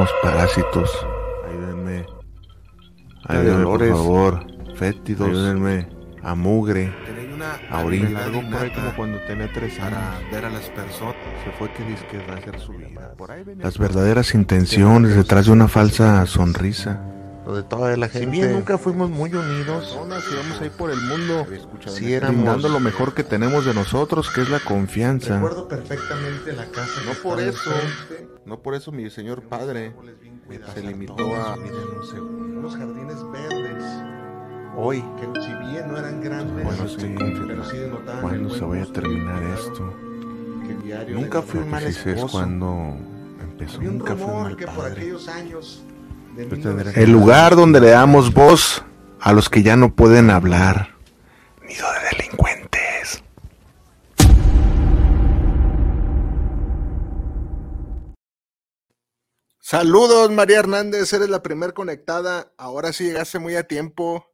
somos parásitos. Ayúdenme. Ayúdenme, por favor. Fétidos. Ayúdenme. A mugre. A orín. Algo por ahí como cuando tenía tres años. para ver a las personas. Se fue que disque a hacer su vida. Por ahí Las verdaderas intenciones detrás de una falsa sonrisa. Lo de toda la Si gente. bien nunca fuimos muy unidos, personas íbamos ahí por el mundo. si éramos brindando lo mejor que tenemos de nosotros, que es la confianza. Recuerdo perfectamente la casa. No por eso, no por eso mi señor padre se limitó a. Unos jardines verdes hoy. que si bien no eran grandes, Bueno, sí, pero sí ¿Cuándo se vaya a terminar esto? Nunca fui mal si es cuando empezó. Había un Nunca fui rumor mal que por padre. aquellos años El lugar donde le damos voz a los que ya no pueden hablar. Nido de delincuentes. Saludos, María Hernández, eres la primer conectada. Ahora sí llegaste muy a tiempo.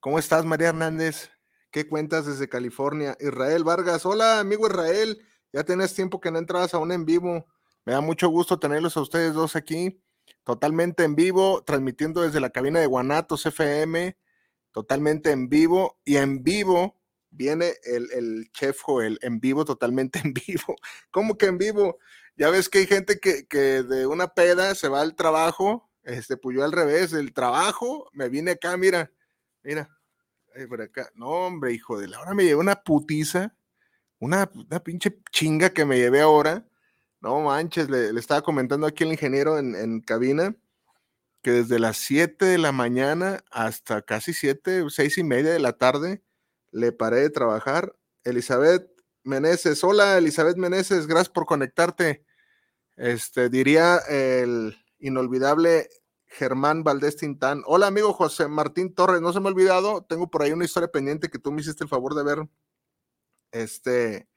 ¿Cómo estás, María Hernández? ¿Qué cuentas desde California? Israel Vargas, hola, amigo Israel. Ya tenés tiempo que no entrabas aún en vivo. Me da mucho gusto tenerlos a ustedes dos aquí, totalmente en vivo, transmitiendo desde la cabina de Guanatos FM, totalmente en vivo. Y en vivo viene el, el chef Joel, en vivo, totalmente en vivo. ¿Cómo que en vivo? Ya ves que hay gente que, que de una peda se va al trabajo, este, pues yo al revés, del trabajo me vine acá, mira, mira, ahí por acá. No, hombre, hijo de la, ahora me llevé una putiza, una, una pinche chinga que me llevé ahora. No manches, le, estaba comentando aquí el ingeniero en, en cabina que desde las 7 de la mañana hasta casi 7, 6 y media de la tarde le paré de trabajar. Elizabeth Meneses, hola Elizabeth Meneses, gracias por conectarte. Este, diría el inolvidable Germán Valdés Tintán. Hola, amigo José Martín Torres, no se me ha olvidado, tengo por ahí una historia pendiente que tú me hiciste el favor de ver, este,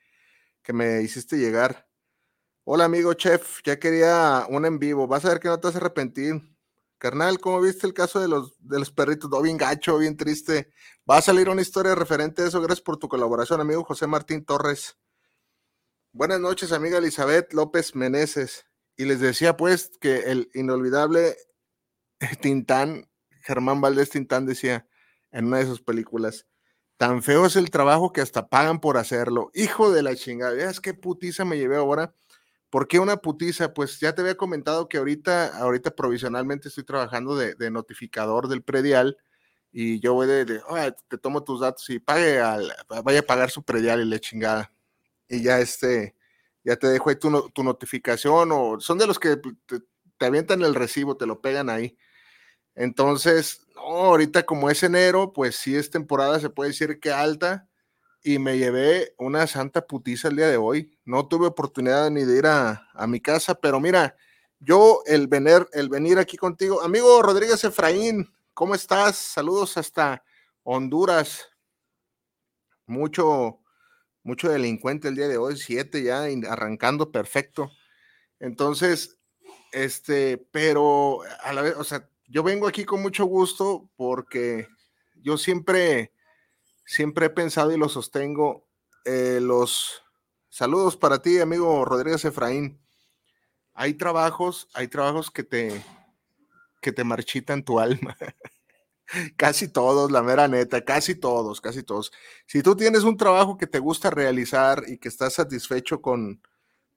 que me hiciste llegar. Hola, amigo chef, ya quería un en vivo, vas a ver que no te vas a arrepentir. Carnal, ¿cómo viste el caso de los, de los perritos? No, bien gacho, bien triste. Va a salir una historia referente a eso. Gracias por tu colaboración, amigo José Martín Torres. Buenas noches, amiga Elizabeth López Meneses. Y les decía pues que el inolvidable Tintán, Germán Valdés Tintán decía en una de sus películas, tan feo es el trabajo que hasta pagan por hacerlo. Hijo de la chingada, ¿veas qué putiza me llevé ahora? ¿Por qué una putiza? Pues ya te había comentado que ahorita, ahorita provisionalmente estoy trabajando de, notificador del predial y yo voy de, de "Oye, te tomo tus datos y pague al, vaya a pagar su predial y la chingada. Y ya este, ya te dejo ahí tu, tu notificación o son de los que te, te avientan el recibo, te lo pegan ahí. Entonces, no, ahorita como es enero, pues sí es temporada, se puede decir que alta, y me llevé una santa putiza el día de hoy. No tuve oportunidad ni de ir a, a mi casa, pero mira, yo el venir, el venir aquí contigo, amigo Rodríguez Efraín, ¿cómo estás? Saludos hasta Honduras. Mucho, mucho delincuente el día de hoy, siete ya, arrancando perfecto. Entonces, este, pero a la vez, o sea, yo vengo aquí con mucho gusto porque yo siempre, siempre he pensado y lo sostengo, eh, los saludos para ti, amigo Rodríguez Efraín. Hay trabajos, hay trabajos que te, que te marchitan tu alma. casi todos, la mera neta, casi todos, casi todos. Si tú tienes un trabajo que te gusta realizar y que estás satisfecho con,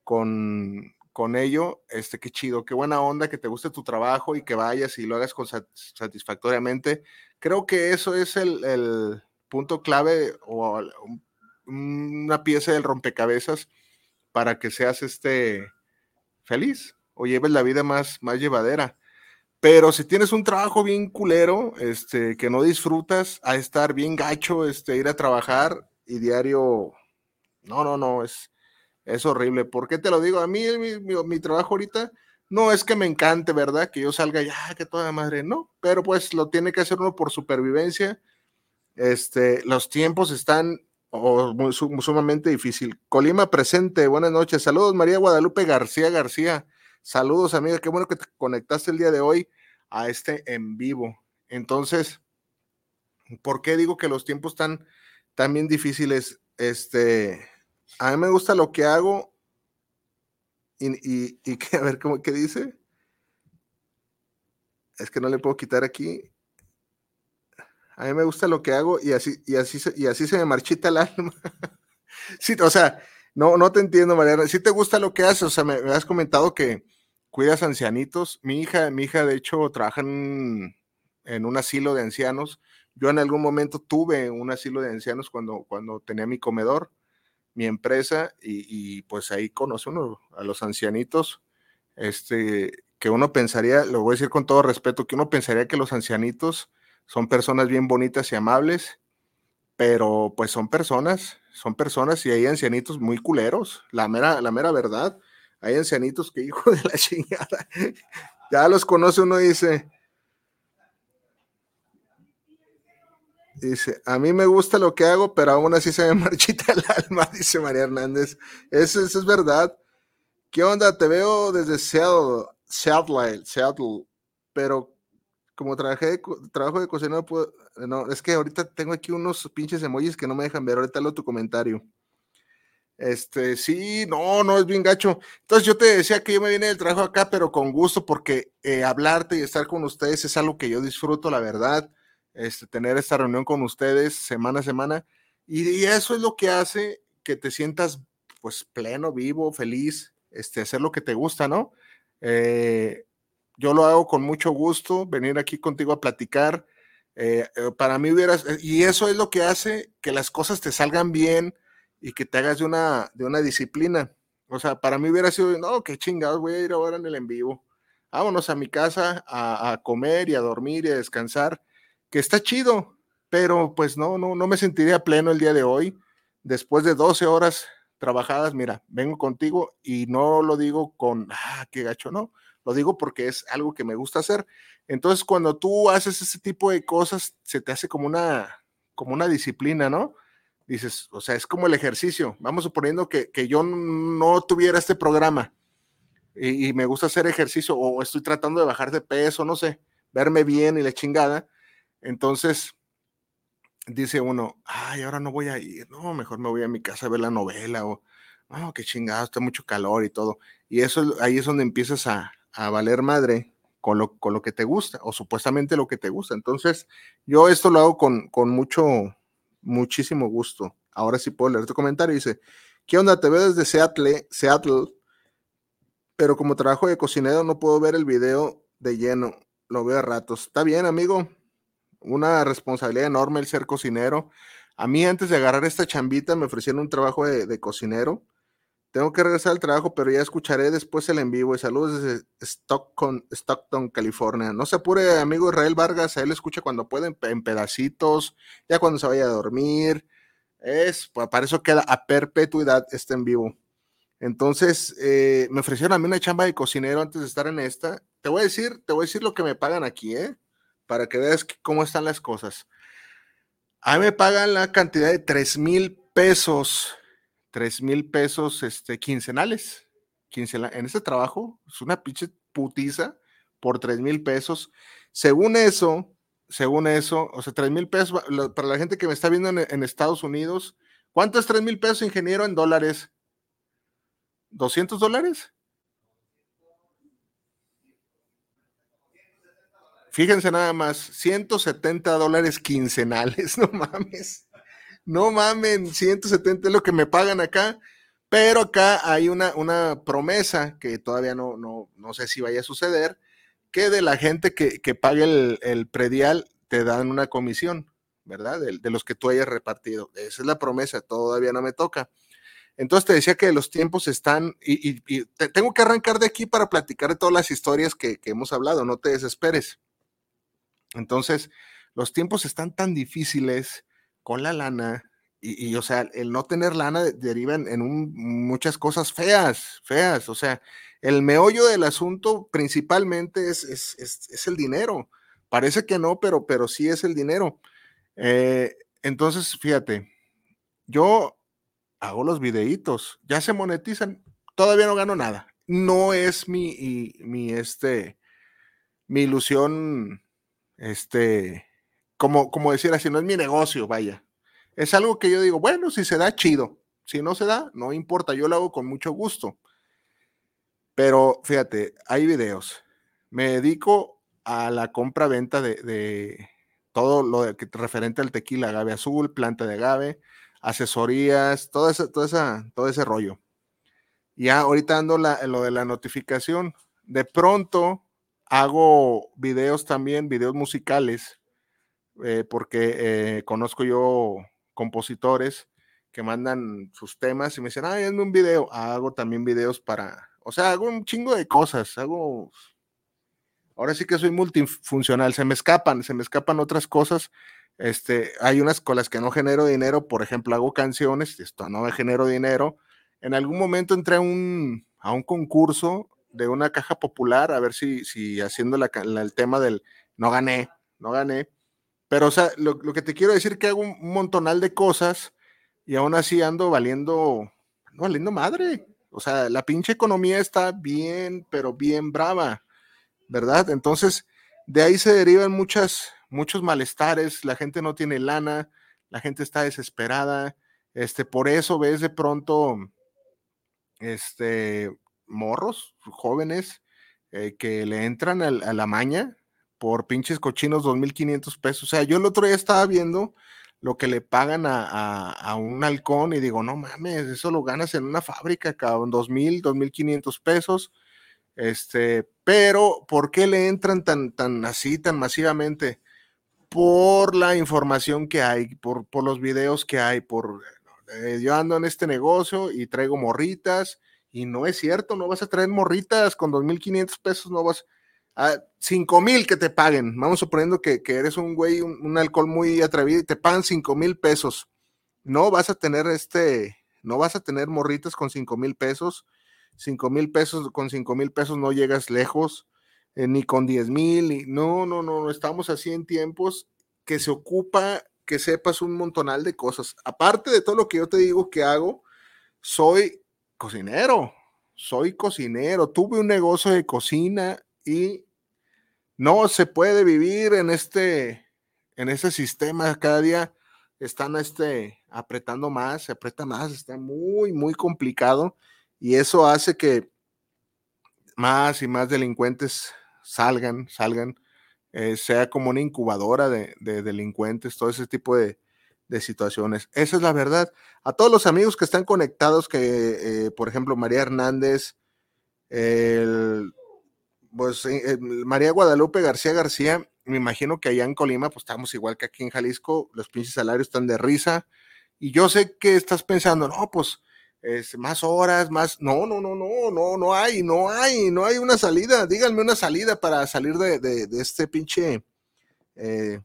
con, con ello, este, qué chido, qué buena onda que te guste tu trabajo y que vayas y lo hagas con sat- satisfactoriamente. Creo que eso es el, el punto clave o una pieza del rompecabezas para que seas este feliz o lleves la vida más, más llevadera. Pero si tienes un trabajo bien culero, este, que no disfrutas, a estar bien gacho, este, ir a trabajar y diario, no, no, no, es, es horrible. ¿Por qué te lo digo? A mí mi, mi- trabajo ahorita no es que me encante, ¿verdad? Que yo salga ya, que toda madre, no, pero pues lo tiene que hacer uno por supervivencia. Este, los tiempos están oh, sumamente difícil. Colima presente, buenas noches. Saludos, María Guadalupe García García. Saludos, amiga. Qué bueno que te conectaste el día de hoy a este en vivo. Entonces, ¿por qué digo que los tiempos están tan bien difíciles? Este, a mí me gusta lo que hago y, que, a ver, ¿cómo, ¿qué dice? Es que no le puedo quitar aquí. A mí me gusta lo que hago y así, y así, y así se me marchita el alma. sí, o sea, no, no te entiendo, Mariana. Si te gusta lo que haces, o sea, me, has comentado que cuidas ancianitos. Mi hija, mi hija, de hecho, trabaja en, en, un asilo de ancianos. Yo en algún momento tuve un asilo de ancianos cuando, cuando tenía mi comedor, mi empresa, y, y pues ahí conoce uno a los ancianitos. Este, que uno pensaría, lo voy a decir con todo respeto, que uno pensaría que los ancianitos son personas bien bonitas y amables, pero pues son personas, son personas y hay ancianitos muy culeros, la mera, la mera verdad. Hay ancianitos que hijo de la chingada, ya los conoce uno y dice, dice, a mí me gusta lo que hago, pero aún así se me marchita el alma, dice María Hernández. Eso, eso es verdad. ¿Qué onda? Te veo desde Seattle, Seattle, Seattle, pero como trabajé, trabajo de cocinero, puedo, no, es que ahorita tengo aquí unos pinches emojis que no me dejan ver, ahorita lo tu comentario. Este, sí, no, no es bien gacho. Entonces yo te decía que yo me vine del trabajo acá, pero con gusto, porque eh, hablarte y estar con ustedes es algo que yo disfruto, la verdad. Este, tener esta reunión con ustedes semana a semana. Y, y, eso es lo que hace que te sientas pues pleno, vivo, feliz, este, hacer lo que te gusta, ¿no? Eh, yo lo hago con mucho gusto, venir aquí contigo a platicar. Eh, para mí hubieras, y eso es lo que hace que las cosas te salgan bien y que te hagas de una, de una disciplina. O sea, para mí hubiera sido, no, qué chingados, voy a ir ahora en el en vivo. Vámonos a mi casa a, a, comer y a dormir y a descansar, que está chido, pero pues no, no, no me sentiría pleno el día de hoy. Después de 12 horas trabajadas, mira, vengo contigo y no lo digo con, ah, qué gacho, no lo digo porque es algo que me gusta hacer. Entonces, cuando tú haces ese tipo de cosas, se te hace como una, como una disciplina, ¿no? Dices, o sea, es como el ejercicio. Vamos suponiendo que, que yo no tuviera este programa y, me gusta hacer ejercicio o estoy tratando de bajar de peso, no sé, verme bien y la chingada. Entonces, dice uno, ay, ahora no voy a ir, no, mejor me voy a mi casa a ver la novela o, no, qué chingado, está mucho calor y todo. Y eso ahí es donde empiezas a, a valer madre con lo, con lo, que te gusta o supuestamente lo que te gusta. Entonces, yo esto lo hago con, con mucho, muchísimo gusto. Ahora sí puedo leer tu comentario. Dice, ¿qué onda? Te veo desde Seattle, Seattle, pero como trabajo de cocinero no puedo ver el video de lleno. Lo veo a ratos. Está bien, amigo. Una responsabilidad enorme el ser cocinero. A mí antes de agarrar esta chambita me ofrecieron un trabajo de, de cocinero tengo que regresar al trabajo, pero ya escucharé después el en vivo. Y saludos desde Stockton, Stockton, California. No se apure, amigo Israel Vargas, a él escucha cuando puede, en pedacitos, ya cuando se vaya a dormir. Es, pues, para eso queda a perpetuidad este en vivo. Entonces, eh, me ofrecieron a mí una chamba de cocinero antes de estar en esta. Te voy a decir, te voy a decir lo que me pagan aquí, ¿eh? Para que veas cómo están las cosas. A mí me pagan la cantidad de 3 mil pesos 3 mil pesos este, quincenales. Quincena, en este trabajo es una pinche putiza por 3 mil pesos. Según eso, según eso, o sea, 3 mil pesos para la gente que me está viendo en, en Estados Unidos, ¿cuánto es 3 mil pesos, ingeniero, en dólares? ¿200 dólares? Fíjense nada más, 170 dólares quincenales, no mames no mamen, 170 es lo que me pagan acá, pero acá hay una, una promesa que todavía no, no, no sé si vaya a suceder, que de la gente que, que pague el, el, predial te dan una comisión, ¿verdad? De, los que tú hayas repartido. Esa es la promesa, todavía no me toca. Entonces te decía que los tiempos están, y, y, y te, tengo que arrancar de aquí para platicar de todas las historias que, que hemos hablado, no te desesperes. Entonces, los tiempos están tan difíciles con la lana, y, y, o sea, el no tener lana deriva en, un, muchas cosas feas, feas, o sea, el meollo del asunto principalmente es, es, es, es el dinero. Parece que no, pero, pero sí es el dinero. Eh, entonces, fíjate, yo hago los videitos, ya se monetizan, todavía no gano nada. No es mi, mi, este, mi ilusión, este, como, como decir así, no es mi negocio, vaya. Es algo que yo digo, bueno, si se da, chido. Si no se da, no importa, yo lo hago con mucho gusto. Pero fíjate, hay videos. Me dedico a la compra-venta de, de todo lo que- referente al tequila, agave azul, planta de agave, asesorías, todo ese, todo esa, todo ese rollo. Ya ahorita ando la, lo de la notificación. De pronto hago videos también, videos musicales, eh, porque eh, conozco yo compositores que mandan sus temas y me dicen, ay, hazme un video. Hago también videos para, o sea, hago un chingo de cosas, hago, ahora sí que soy multifuncional, se me escapan, se me escapan otras cosas. Este, hay unas con las que no genero dinero, por ejemplo, hago canciones, esto no me genero dinero. En algún momento entré a un, a un concurso de una caja popular, a ver si, si haciendo el tema del no gané, no gané. Pero, o sea, lo, lo que te quiero decir que hago un, montonal de cosas y aún así ando valiendo, valiendo madre. O sea, la pinche economía está bien, pero bien brava, ¿verdad? Entonces, de ahí se derivan muchas, muchos malestares, la gente no tiene lana, la gente está desesperada, este, por eso ves de pronto, este, morros, jóvenes, eh, que le entran al- a, la maña por pinches cochinos 2.500 pesos. O sea, yo el otro día estaba viendo lo que le pagan a, a- un halcón y digo, no mames, eso lo ganas en una fábrica, cabrón, 2.000, 2.500 pesos. Este, pero ¿por qué le entran tan, tan así, tan masivamente? Por la información que hay, por, por los videos que hay, por eh, yo ando en este negocio y traigo morritas, y no es cierto, no vas a traer morritas con 2.500 pesos, no vas a 5.000 que te paguen. Vamos suponiendo que, que eres un güey, un, un alcohol muy atrevido y te pagan 5.000 pesos. No vas a tener este, no vas a tener morritas con 5.000 pesos. 5 mil pesos, con 5 mil pesos no llegas lejos, eh, ni con 10 mil, no, no, no, no, estamos así en tiempos que se ocupa que sepas un montonal de cosas. Aparte de todo lo que yo te digo que hago, soy cocinero, soy cocinero, tuve un negocio de cocina y no se puede vivir en este, en ese sistema, cada día están este, apretando más, se aprieta más, está muy, muy complicado y eso hace que más y más delincuentes salgan, salgan, eh, sea como una incubadora de, de delincuentes, todo ese tipo de, de situaciones. Esa es la verdad. A todos los amigos que están conectados, que eh, por ejemplo María Hernández, el, pues eh, eh, María Guadalupe García García, me imagino que allá en Colima, pues estamos igual que aquí en Jalisco, los pinches salarios están de risa. Y yo sé que estás pensando, no, pues es más horas, más. No, no, no, no, no, no hay, no hay, no hay una salida. Díganme una salida para salir de, de, de este pinche eh,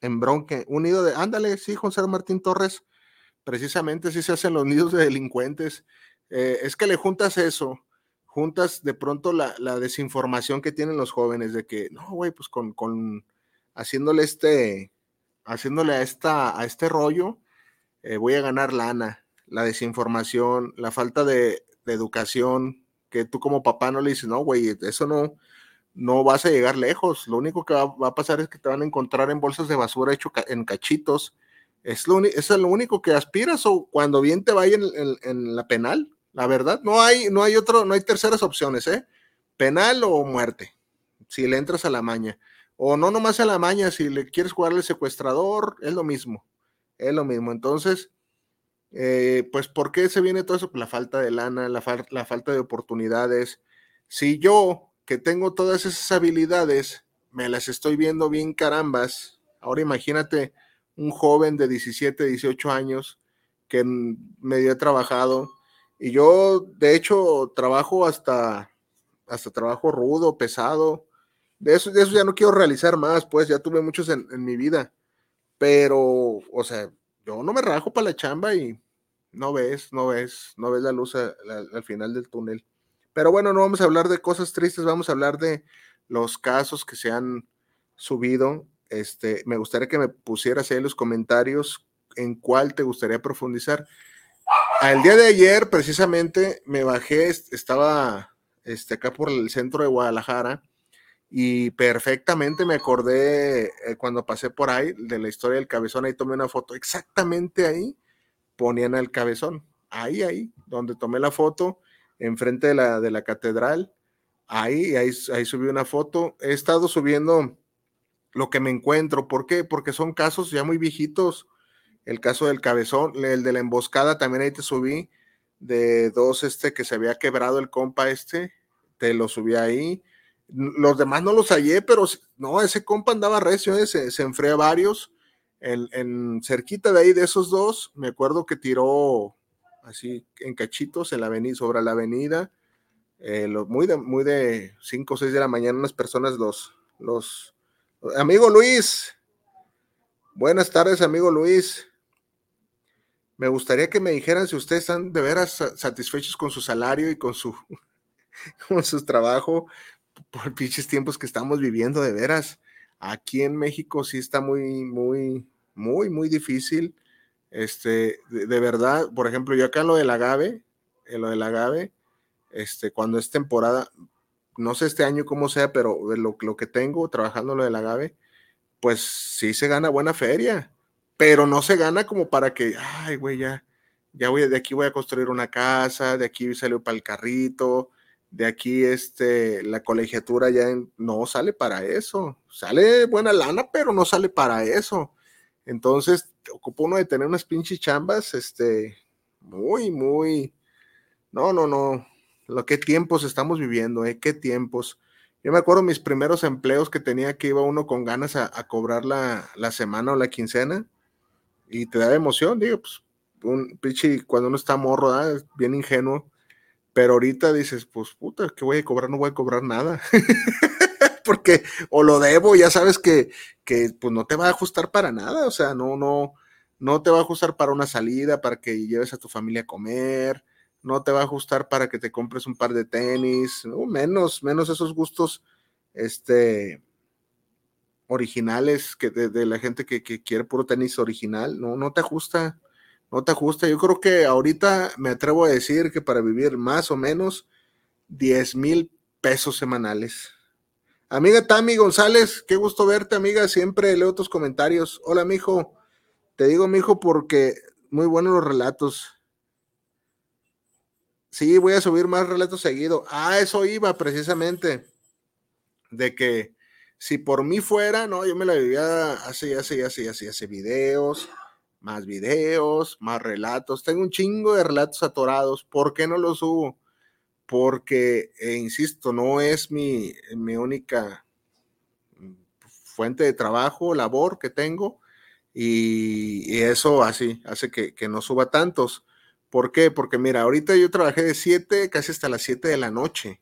embronque. Un nido de. Ándale, sí, José Martín Torres. Precisamente así se hacen los nidos de delincuentes. Eh, es que le juntas eso, juntas de pronto la, la, desinformación que tienen los jóvenes de que, no, güey, pues con, con haciéndole este, haciéndole a, esta, a este rollo, eh, voy a ganar lana la desinformación, la falta de, de, educación, que tú como papá no le dices, no, güey, eso no, no vas a llegar lejos. Lo único que va, a pasar es que te van a encontrar en bolsas de basura hecho ca en cachitos. Es lo, es lo único que aspiras o cuando bien te vaya en, en, la penal, la verdad, no hay, no hay otro, no hay terceras opciones, ¿eh? Penal o muerte, si le entras a la maña. O no nomás a la maña, si le quieres jugar al secuestrador, es lo mismo, es lo mismo. Entonces, eh, pues, ¿por qué se viene todo eso? La falta de lana, la, la, falta de oportunidades. Si yo, que tengo todas esas habilidades, me las estoy viendo bien carambas, ahora imagínate un joven de 17, 18 años que medio he trabajado y yo, de hecho, trabajo hasta, hasta trabajo rudo, pesado. De eso, de eso ya no quiero realizar más, pues ya tuve muchos en, mi vida. Pero, o sea, yo no me rajo para la chamba y no ves, no ves, no ves la luz al final del túnel. Pero bueno, no vamos a hablar de cosas tristes, vamos a hablar de los casos que se han subido. Este, me gustaría que me pusieras ahí en los comentarios en cuál te gustaría profundizar. El día de ayer, precisamente, me bajé, estaba este, acá por el centro de Guadalajara y perfectamente me acordé eh, cuando pasé por ahí de la historia del cabezón, ahí tomé una foto, exactamente ahí ponían al cabezón, ahí, ahí, donde tomé la foto, enfrente de la, de la catedral, Ahí, ahí, ahí subí una foto. He estado subiendo lo que me encuentro. ¿Por qué? Porque son casos ya muy viejitos. El caso del cabezón, el de la emboscada, también ahí te subí. De dos, este, que se había quebrado el compa este, te lo subí ahí. Los demás no los hallé, pero no, ese compa andaba recio, eh, se, se varios. En, cerquita de ahí de esos dos, me acuerdo que tiró así en cachitos en la avenida, sobre la avenida, eh, lo, muy de muy de 5 o 6 de la mañana, unas personas los, los, amigo Luis, buenas tardes, amigo Luis. Me gustaría que me dijeran si ustedes están de veras satisfechos con su salario y con su, con su trabajo por pinches tiempos que estamos viviendo, de veras. Aquí en México sí está muy, muy, muy, muy difícil. Este, de, verdad, por ejemplo, yo acá en lo del agave, en lo del agave, este, cuando es temporada, no sé este año cómo sea, pero lo, lo que tengo trabajando lo del agave, pues sí se gana buena feria, pero no se gana como para que, ay, güey, ya, ya voy, de aquí voy a construir una casa, de aquí salió para el carrito, de aquí este, la colegiatura ya no sale para eso, sale buena lana, pero no sale para eso. Entonces, ocupa uno de tener unas pinches chambas, este, muy, muy, no, no, no, lo que tiempos estamos viviendo, ¿eh? Qué tiempos. Yo me acuerdo mis primeros empleos que tenía que iba uno con ganas a, a cobrar la, la, semana o la quincena y te da emoción, digo, pues, un pichi, cuando uno está morro, ¿eh? bien ingenuo, pero ahorita dices, pues puta, ¿qué voy a cobrar? No voy a cobrar nada. Porque o lo debo, ya sabes que, que pues no te va a ajustar para nada, o sea, no, no, no te va a ajustar para una salida, para que lleves a tu familia a comer, no te va a ajustar para que te compres un par de tenis, no, menos, menos esos gustos, este, originales que de, la gente que, que, quiere puro tenis original, no, no te ajusta, no te ajusta. Yo creo que ahorita me atrevo a decir que para vivir más o menos 10 mil pesos semanales. Amiga Tami González, qué gusto verte, amiga. Siempre leo tus comentarios. Hola, mijo. Te digo, mijo, porque muy buenos los relatos. Sí, voy a subir más relatos seguido. Ah, eso iba precisamente. De que si por mí fuera, no, yo me la vivía así, así, así, así, así, videos, más videos, más relatos. Tengo un chingo de relatos atorados. ¿Por qué no los subo? Porque, eh, insisto, no es mi, mi única fuente de trabajo, labor que tengo. Y, y eso así hace que, que no suba tantos. ¿Por qué? Porque mira, ahorita yo trabajé de 7 casi hasta las 7 de la noche.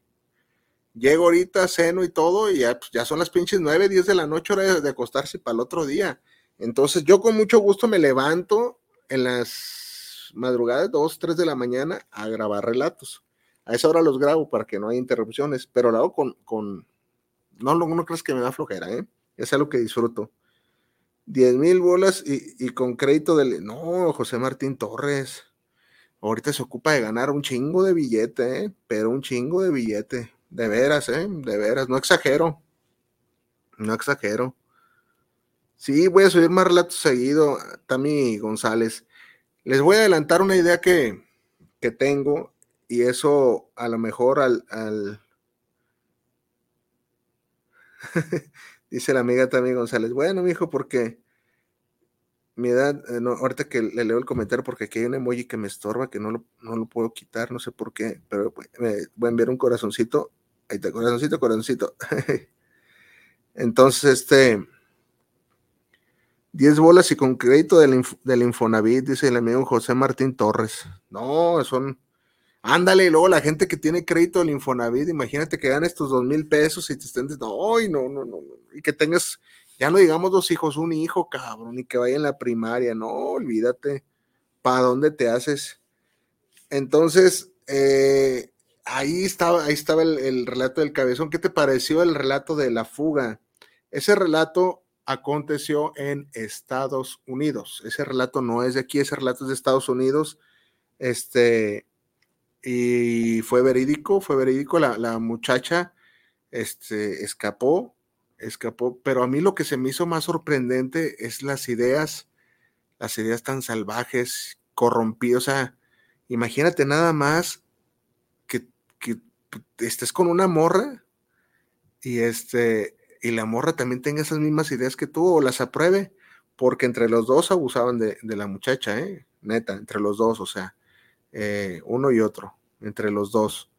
Llego ahorita, ceno y todo, y ya, pues, son las pinches 9, 10 de la noche, hora de, de acostarse para el otro día. Entonces yo con mucho gusto me levanto en las madrugadas, 2, 3 de la mañana, a grabar relatos. A esa hora los grabo para que no haya interrupciones, pero lo hago con, con... no, no, no crees que me da flojera, ¿eh? Es algo que disfruto. 10 mil bolas y, y con crédito del... No, José Martín Torres ahorita se ocupa de ganar un chingo de billete, ¿eh? pero un chingo de billete. De veras, ¿eh? De veras, no exagero. No exagero. Sí, voy a subir más relatos seguido, Tami González. Les voy a adelantar una idea que, que tengo y eso a lo mejor al... al... Dice la amiga Tami González. Bueno, mijo, porque mi edad, eh, no, ahorita que le leo el comentario, porque aquí hay un emoji que me estorba, que no lo, no lo puedo quitar, no sé por qué, pero me voy a enviar un corazoncito. Ahí está, corazoncito, corazoncito. Entonces, este, 10 bolas y con crédito del, Inf Infonavit, dice el amigo José Martín Torres. No, son, ándale, y luego la gente que tiene crédito del Infonavit, imagínate que dan estos dos mil pesos y te estén, no, no, no, no, y que tengas ya no digamos dos hijos, un hijo, cabrón, y que vaya en la primaria, no, olvídate, ¿para dónde te haces? Entonces, eh, ahí estaba, ahí estaba el, el, relato del cabezón. ¿Qué te pareció el relato de la fuga? Ese relato aconteció en Estados Unidos. Ese relato no es de aquí, ese relato es de Estados Unidos. Este, y fue verídico, fue verídico. La, la muchacha este, escapó, escapó, pero a mí lo que se me hizo más sorprendente es las ideas, las ideas tan salvajes, corrompidas, imagínate nada más estés con una morra y este y la morra también tenga esas mismas ideas que tú o las apruebe, porque entre los dos abusaban de, de la muchacha, ¿eh? neta, entre los dos, o sea, eh, uno y otro, entre los dos.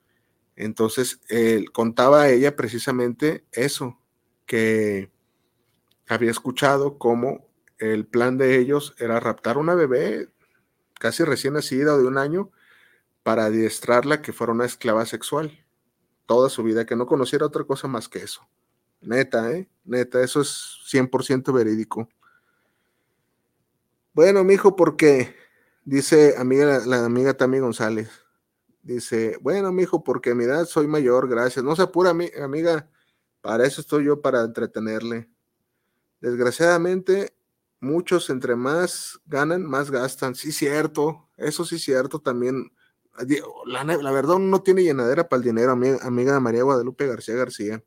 Entonces, eh, contaba ella precisamente eso, que había escuchado cómo el plan de ellos era raptar una bebé casi recién nacida de un año para adiestrarla que fuera una esclava sexual toda su vida, que no conociera otra cosa más que eso. Neta, ¿eh? Neta, eso es 100% verídico. Bueno, mijo, porque dice amiga, la amiga Tami González. Dice, bueno, mijo, porque a mi edad soy mayor, gracias. No se apura, amiga, para eso estoy yo, para entretenerle. Desgraciadamente, muchos entre más ganan, más gastan. Sí, cierto, eso sí, cierto también. La, verdad, no tiene llenadera para el dinero, amiga, amiga María Guadalupe García García.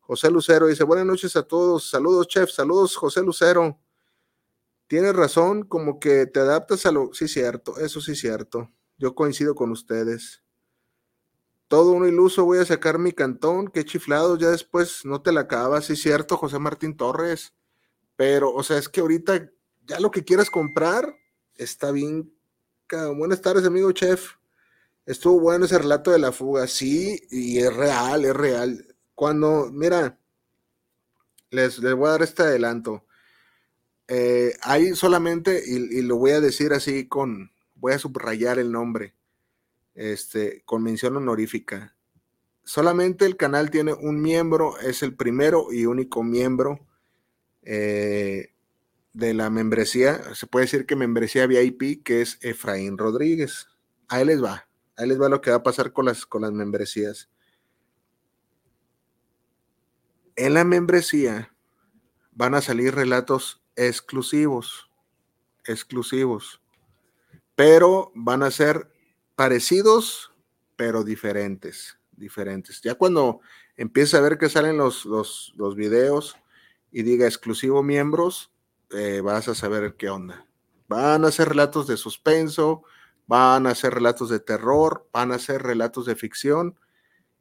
José Lucero dice, buenas noches a todos, saludos chef, saludos José Lucero. Tienes razón, como que te adaptas a lo... Sí, cierto, eso sí, cierto. Yo coincido con ustedes. Todo un iluso, voy a sacar mi cantón, qué chiflados, ya después no te la acabas, sí, cierto, José Martín Torres. Pero, o sea, es que ahorita ya lo que quieras comprar está bien. Buenas tardes, amigo chef. Estuvo bueno ese relato de la fuga, sí, y es real, es real. Cuando, mira, les, les voy a dar este adelanto. Eh, hay solamente, y, lo voy a decir así con, voy a subrayar el nombre, este, con mención honorífica. Solamente el canal tiene un miembro, es el primero y único miembro eh, de la membresía, se puede decir que membresía VIP, que es Efraín Rodríguez. Ahí les va, ahí les va lo que va a pasar con las, con las membresías. En la membresía van a salir relatos exclusivos, exclusivos, pero van a ser parecidos, pero diferentes, diferentes. Ya cuando empieza a ver que salen los, los, los videos y diga exclusivo miembros, eh, vas a saber qué onda. Van a ser relatos de suspenso, van a ser relatos de terror, van a ser relatos de ficción,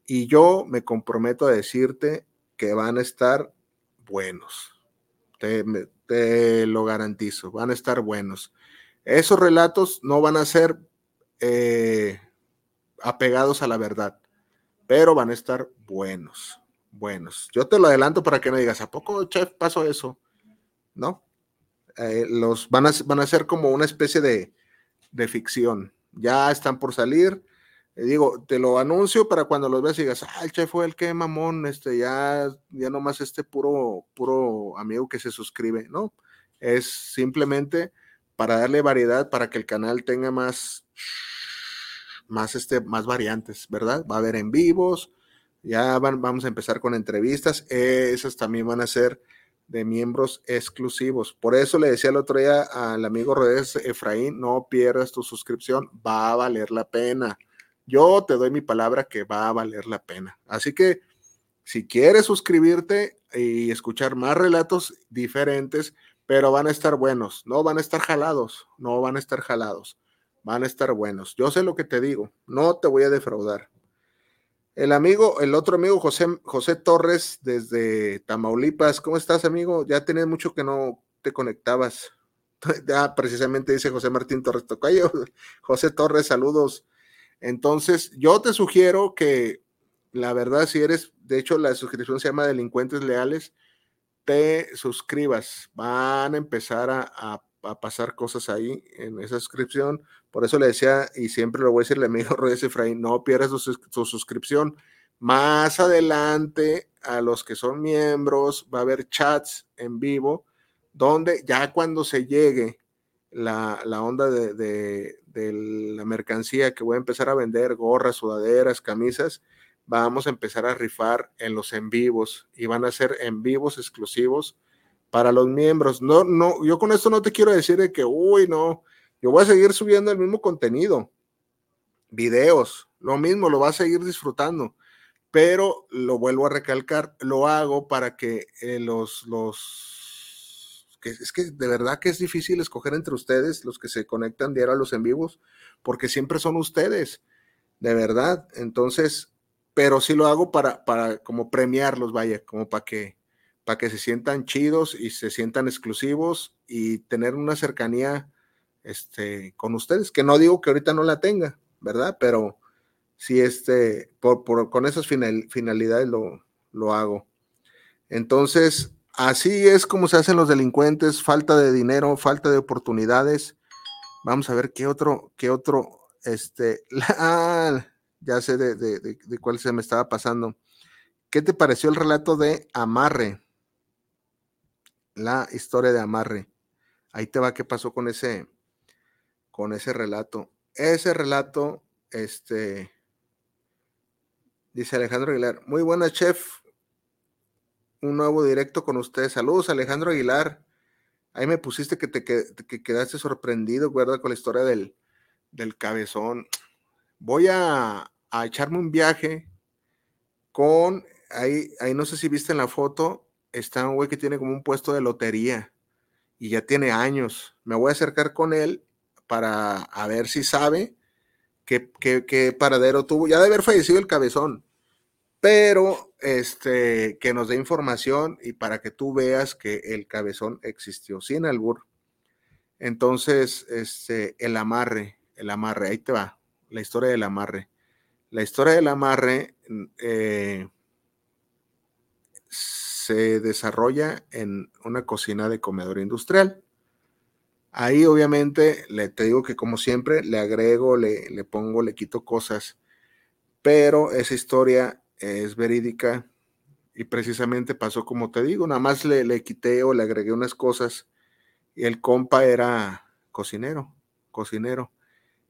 y yo me comprometo a decirte que van a estar buenos. Te, lo garantizo, van a estar buenos. Esos relatos no van a ser eh, apegados a la verdad, pero van a estar buenos, buenos. Yo te lo adelanto para que no digas, ¿a poco, chef, pasó eso? ¿No? Eh, los van a, van a ser como una especie de, de ficción. Ya están por salir. Eh, digo, te lo anuncio para cuando los veas y digas, ah, el fue el que mamón, este, ya, ya nomás este puro, puro amigo que se suscribe, ¿no? Es simplemente para darle variedad, para que el canal tenga más, más, este, más variantes, ¿verdad? Va a haber en vivos, ya van, vamos a empezar con entrevistas, esas también van a ser de miembros exclusivos. Por eso le decía el otro día al amigo Rodríguez Efraín, no pierdas tu suscripción, va a valer la pena yo te doy mi palabra que va a valer la pena. Así que si quieres suscribirte y escuchar más relatos diferentes, pero van a estar buenos, no van a estar jalados, no van a estar jalados, van a estar buenos. Yo sé lo que te digo, no te voy a defraudar. El amigo, el otro amigo José, José Torres desde Tamaulipas, ¿cómo estás amigo? Ya tenés mucho que no te conectabas. Ya precisamente dice José Martín Torres Tocayo. José Torres, saludos. Entonces, yo te sugiero que, la verdad, si eres, de hecho, la suscripción se llama Delincuentes Leales, te suscribas. Van a empezar a, pasar cosas ahí en esa suscripción. Por eso le decía, y siempre lo voy a decir, le amigo Rodríguez Efraín, no pierdas tu, suscripción. Más adelante, a los que son miembros, va a haber chats en vivo, donde ya cuando se llegue la, onda de, de la mercancía que voy a empezar a vender, gorras, sudaderas, camisas, vamos a empezar a rifar en los en vivos y van a ser en vivos exclusivos para los miembros. No, no, yo con esto no te quiero decir de que, uy, no, yo voy a seguir subiendo el mismo contenido, videos, lo mismo, lo vas a seguir disfrutando, pero lo vuelvo a recalcar, lo hago para que eh, los, los que es que de verdad que es difícil escoger entre ustedes, los que se conectan diario a los en vivos, porque siempre son ustedes, de verdad. Entonces, pero sí lo hago para, para como premiarlos, vaya, como para que, para que se sientan chidos y se sientan exclusivos y tener una cercanía este, con ustedes, que no digo que ahorita no la tenga, ¿verdad? Pero sí, este, por, por- con esas final- finalidades lo, lo hago. Entonces, así es como se hacen los delincuentes, falta de dinero, falta de oportunidades. Vamos a ver qué otro, qué otro, este, ah, ya sé de, de- de- de cuál se me estaba pasando. ¿Qué te pareció el relato de Amarre? La historia de Amarre. Ahí te va qué pasó con ese, con ese relato. Ese relato, este, dice Alejandro Aguilar, muy buena chef, un nuevo directo con ustedes. Saludos, Alejandro Aguilar. Ahí me pusiste que te que, que quedaste sorprendido, ¿verdad? Con la historia del, del cabezón. Voy a, a echarme un viaje con, ahí, ahí no sé si viste en la foto, está un güey que tiene como un puesto de lotería y ya tiene años. Me voy a acercar con él para a ver si sabe qué, paradero tuvo. Ya de haber fallecido el cabezón, pero este, que nos dé información y para que tú veas que el cabezón existió sin albur. Entonces, este, el amarre, el amarre, ahí te va, la historia del amarre. La historia del amarre eh, se desarrolla en una cocina de comedor industrial. Ahí obviamente le te digo que como siempre le agrego, le, le pongo, le quito cosas, pero esa historia es verídica y precisamente pasó como te digo, nada más le, le quité o le agregué unas cosas y el compa era cocinero, cocinero.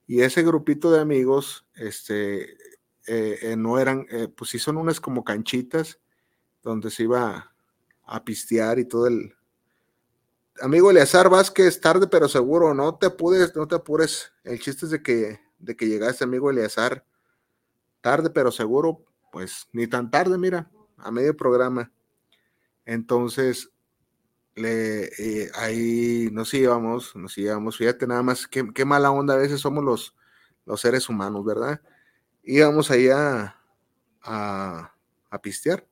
Y ese grupito de amigos, este, eh, eh, no eran, eh, pues sí son unas como canchitas donde se iba a pistear y todo el... Amigo Eleazar Vázquez, tarde pero seguro, no te apures, no te apures. El chiste es de que, de que llegaste, amigo Eleazar, tarde pero seguro, pues ni tan tarde, mira, a medio programa. Entonces, le, eh, ahí nos íbamos, nos íbamos, fíjate nada más, qué, qué, mala onda a veces somos los, los seres humanos, ¿verdad? Íbamos ahí a, a, a pistear,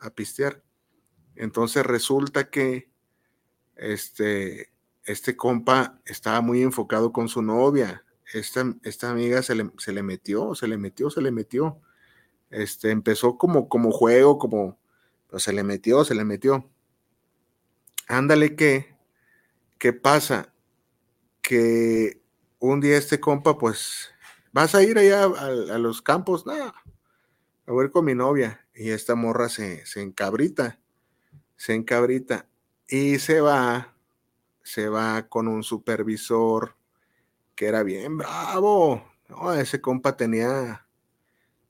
a pistear. Entonces resulta que este, este compa estaba muy enfocado con su novia. Esta, esta amiga se le, se le, metió, se le metió, se le metió. Este, empezó como, como juego, como, pues se le metió, se le metió. Ándale que, ¿qué pasa? Que un día este compa, pues, vas a ir allá a, a los campos, no, a ver con mi novia. Y esta morra se, se encabrita, se encabrita y se va, se va con un supervisor que era bien bravo. No, ese compa tenía,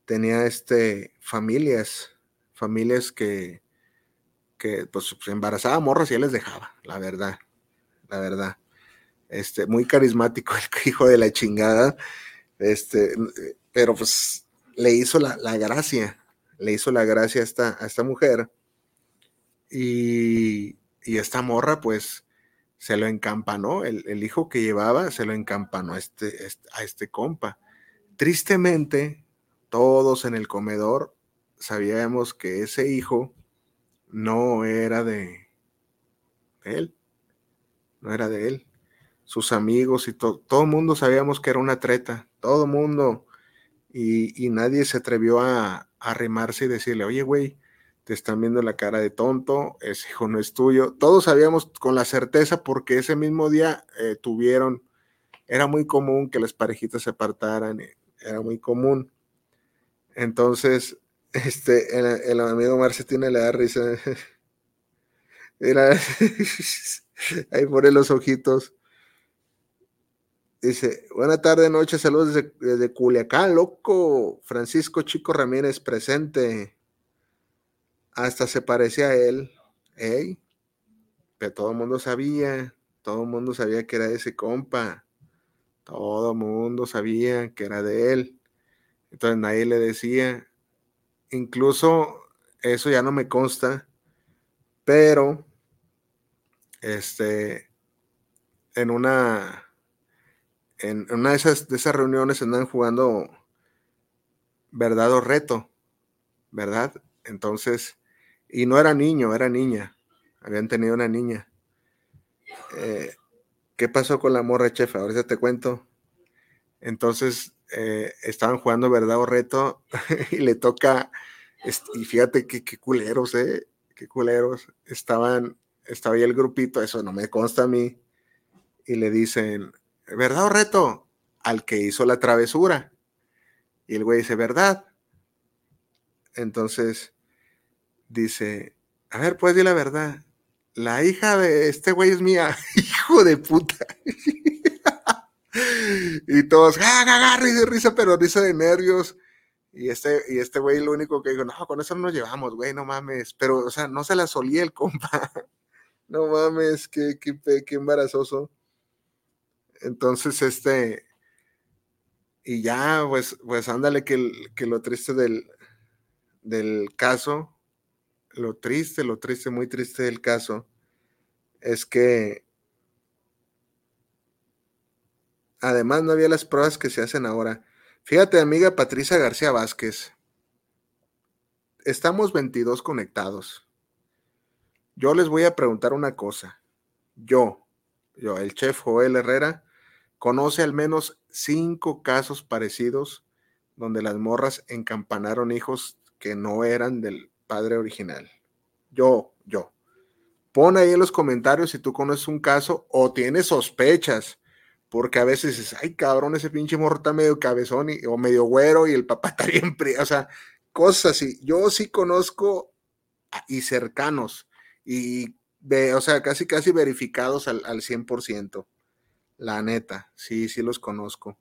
tenía este, familias, familias que, que pues embarazaba morras y él les dejaba, la verdad, la verdad. Este, muy carismático el hijo de la chingada, este, pero pues le hizo la, la gracia, le hizo la gracia a esta, a esta mujer y, y, esta morra pues se lo encampanó, el, hijo que llevaba se lo encampanó a este, a este compa. Tristemente, todos en el comedor sabíamos que ese hijo no era de él, no era de él. Sus amigos y to todo el mundo sabíamos que era una treta, todo el mundo, y, y, nadie se atrevió a, a arrimarse y decirle, oye, güey, te están viendo la cara de tonto, ese hijo no es tuyo. Todos sabíamos con la certeza porque ese mismo día eh, tuvieron, era muy común que las parejitas se apartaran, era muy común. Entonces, este, el, amigo Marce tiene la risa. Ahí pone los ojitos. Dice, buena tarde, noche, saludos desde, desde, Culiacán, loco. Francisco Chico Ramírez presente. Hasta se parecía a él. Ey, pero todo el mundo sabía, todo el mundo sabía que era ese compa. Todo el mundo sabía que era de él. Entonces nadie le decía. Incluso eso ya no me consta, pero este, en una, en una de esas, de esas reuniones andan jugando verdad o reto, ¿verdad? Entonces, y no era niño, era niña. Habían tenido una niña. Eh, ¿Qué pasó con la morra, chef? Ahorita te cuento. Entonces, eh, estaban jugando verdad o reto y le toca, y fíjate qué culeros, ¿eh? Qué culeros. Estaban, estaba ahí el grupito, eso no me consta a mí, y le dicen, ¿verdad o reto? Al que hizo la travesura. Y el güey dice, ¿verdad? Entonces dice, a ver, pues di la verdad. La hija de este güey es mía, hijo de puta. y todos, ja, ja, risa, risa, pero risa de nervios. Y este, y este güey lo único que dijo, no, con eso no nos llevamos, güey, no mames. Pero, o sea, no se la solía el compa. no mames, qué, qué, qué embarazoso. Entonces, este, y ya, pues, pues ándale, que, el- que lo triste del, del caso, lo triste, lo triste, muy triste del caso, es que además no había las pruebas que se hacen ahora. Fíjate, amiga Patricia García Vázquez, estamos 22 conectados. Yo les voy a preguntar una cosa. Yo, yo, el chef Joel Herrera, conoce al menos cinco casos parecidos donde las morras encampanaron hijos que no eran del padre original. Yo, yo. Pon ahí en los comentarios si tú conoces un caso o tienes sospechas, porque a veces dices, ay cabrón, ese pinche morro está medio cabezón y- o medio güero y el papá está bien, pri-". o sea, cosas así. Yo sí conozco y cercanos y o sea, casi casi verificados al, al 100%. La neta, sí, sí los conozco.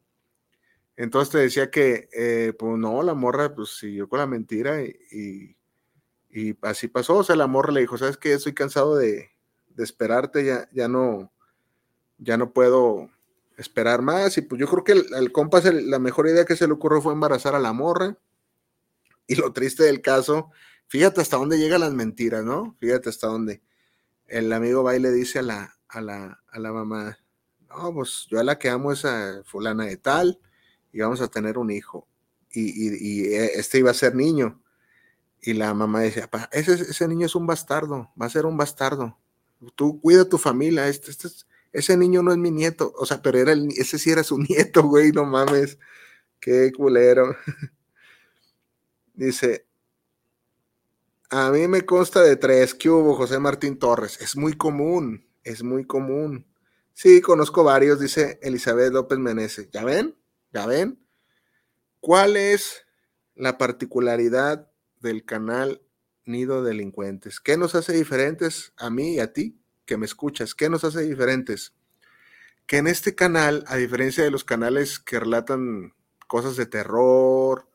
Entonces te decía que, eh, pues no, la morra pues siguió con la mentira y, y- así pasó. O sea, la morra le dijo, ¿sabes qué? Estoy cansado de, de esperarte, ya, ya no, ya no puedo esperar más. Y pues yo creo que el, al compa se- la mejor idea que se le ocurrió fue embarazar a la morra. Y lo triste del caso, fíjate hasta dónde llegan las mentiras, ¿no? Fíjate hasta dónde. El amigo va y le dice a la, a la, a la mamá, no, pues yo a la que amo es a fulana de tal y vamos a tener un hijo. Y, eh, este iba a ser niño. Y la mamá decía, "Pa, ese, ese niño es un bastardo, va a ser un bastardo. Tú cuida a tu familia, este, este es- ese niño no es mi nieto. O sea, pero era ese sí era su nieto, güey, no mames. Qué culero. Dice, a mí me consta de tres. ¿Qué hubo, José Martín Torres? Es muy común, es muy común. Sí, conozco varios, dice Elizabeth López Menezes. ¿Ya ven? ¿Ya ven? ¿Cuál es la particularidad del canal Nido Delincuentes? ¿Qué nos hace diferentes a mí y a ti que me escuchas? ¿Qué nos hace diferentes? Que en este canal, a diferencia de los canales que relatan cosas de terror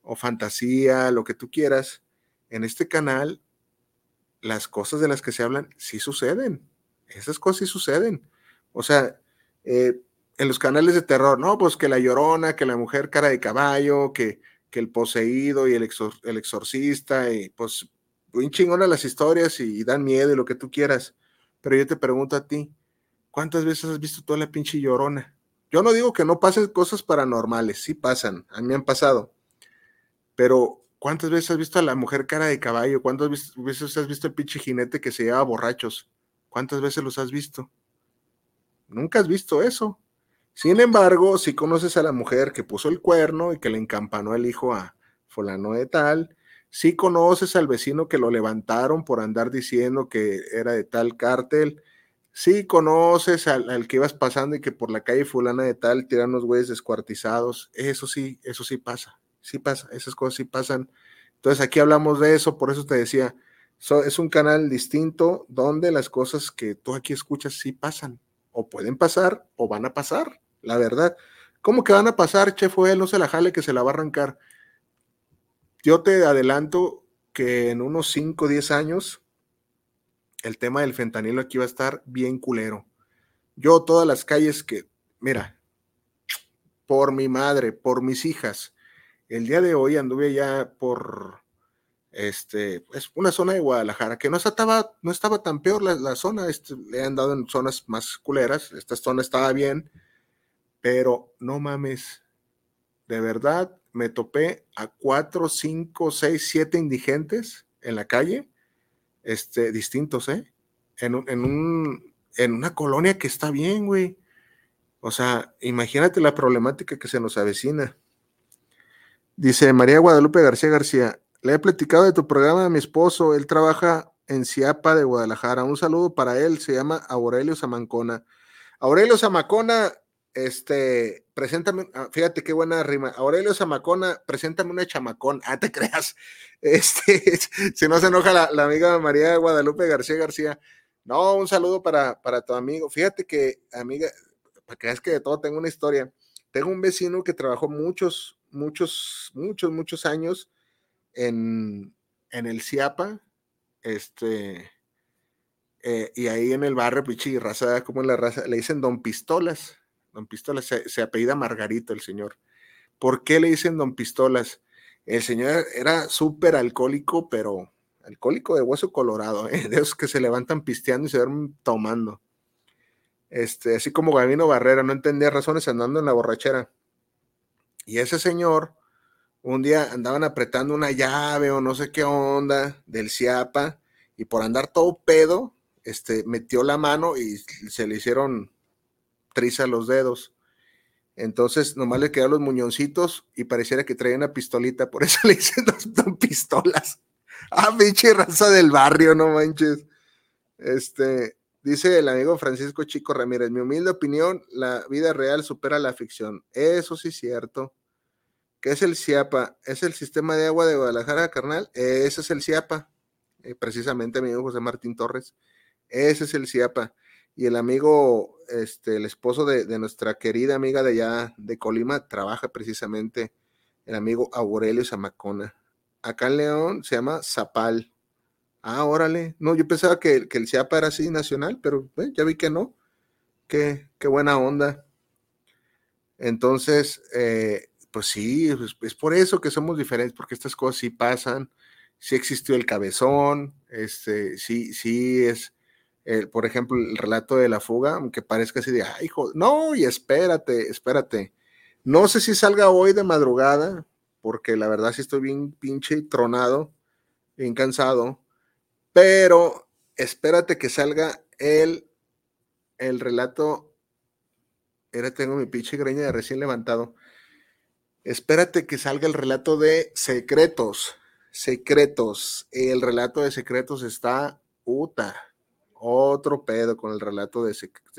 o fantasía, lo que tú quieras, en este canal las cosas de las que se hablan sí suceden. Esas cosas sí suceden. O sea, eh, en los canales de terror, no, pues que la llorona, que la mujer cara de caballo, que, que el poseído y el, exor- el exorcista, y pues bien chingona las historias y, y dan miedo y lo que tú quieras. Pero yo te pregunto a ti, ¿cuántas veces has visto toda la pinche llorona? Yo no digo que no pasen cosas paranormales, sí pasan, a mí han pasado. Pero, ¿cuántas veces has visto a la mujer cara de caballo? ¿Cuántas veces has visto el pinche jinete que se lleva borrachos? ¿Cuántas veces los has visto? Nunca has visto eso. Sin embargo, si conoces a la mujer que puso el cuerno y que le encampanó el hijo a fulano de tal, si conoces al vecino que lo levantaron por andar diciendo que era de tal cártel, si conoces al, que ibas pasando y que por la calle fulana de tal tiran unos güeyes descuartizados, eso sí, eso sí pasa, sí pasa, esas cosas sí pasan. Entonces aquí hablamos de eso, por eso te decía, so- es un canal distinto donde las cosas que tú aquí escuchas sí pasan, o pueden pasar o van a pasar, la verdad. ¿Cómo que van a pasar, Che fue él, no se la jale que se la va a arrancar? Yo te adelanto que en unos 5 o 10 años el tema del fentanilo aquí va a estar bien culero. Yo todas las calles que, mira, por mi madre, por mis hijas, el día de hoy anduve ya por este, es una zona de Guadalajara que no estaba, no estaba tan peor la, zona, este, le han dado en zonas más culeras, esta zona estaba bien, pero no mames, de verdad, me topé a cuatro, cinco, seis, siete indigentes en la calle, este, distintos, ¿eh? En, en, un, en una colonia que está bien, güey. O sea, imagínate la problemática que se nos avecina. Dice María Guadalupe García García, le he platicado de tu programa a mi esposo, él trabaja en Ciapa de Guadalajara. Un saludo para él, se llama Aurelio Samancona. Aurelio Zamacona, este, preséntame, ah, fíjate qué buena rima. Aurelio Zamacona, preséntame una chamacón. Ah, te creas. Este, si no se enoja la, la amiga María Guadalupe García García. No, un saludo para, para tu amigo. Fíjate que, amiga, para que que de todo tengo una historia. Tengo un vecino que trabajó muchos, muchos, muchos, muchos años en, en el CIAPA. Este, eh, y ahí en el barrio, pichi, raza, como la raza, le dicen Don Pistolas. Don Pistolas, se, se apellida Margarito el señor. ¿Por qué le dicen Don Pistolas? El señor era súper alcohólico, pero alcohólico de hueso colorado, ¿eh? de esos que se levantan pisteando y se duermen tomando. Este, así como Gabino Barrera, no entendía razones andando en la borrachera. Y ese señor, un día andaban apretando una llave o no sé qué onda del CIAPA, y por andar todo pedo, este, metió la mano y se le hicieron triza los dedos. Entonces, nomás le quedaron los muñoncitos y pareciera que traía una pistolita, por eso le dicen dos, pistolas. Ah, pinche raza del barrio, no manches. Este, dice el amigo Francisco Chico Ramírez, mi humilde opinión, la vida real supera la ficción. Eso sí es cierto. ¿Qué es el CIAPA? ¿Es el sistema de agua de Guadalajara, carnal? Ese es el CIAPA. Eh, precisamente mi amigo José Martín Torres. Ese es el CIAPA. Y el amigo, este, el esposo de, de nuestra querida amiga de allá de Colima, trabaja precisamente el amigo Aurelio Zamacona. Acá en León se llama Zapal. Ah, órale. No, yo pensaba que, que el CIAPA era así nacional, pero eh, ya vi que no. Qué, qué buena onda. Entonces, eh, pues sí, es, por eso que somos diferentes, porque estas cosas sí pasan. Sí existió el cabezón, este, sí, sí es, eh, por ejemplo, el relato de la fuga, aunque parezca así de, ay, hijo, no, y espérate, espérate. No sé si salga hoy de madrugada, porque la verdad sí estoy bien pinche tronado, bien cansado, pero espérate que salga el, el relato. Ahora tengo mi pinche greña de recién levantado. Espérate que salga el relato de secretos. Secretos. El relato de secretos está puta. Otro pedo con el relato de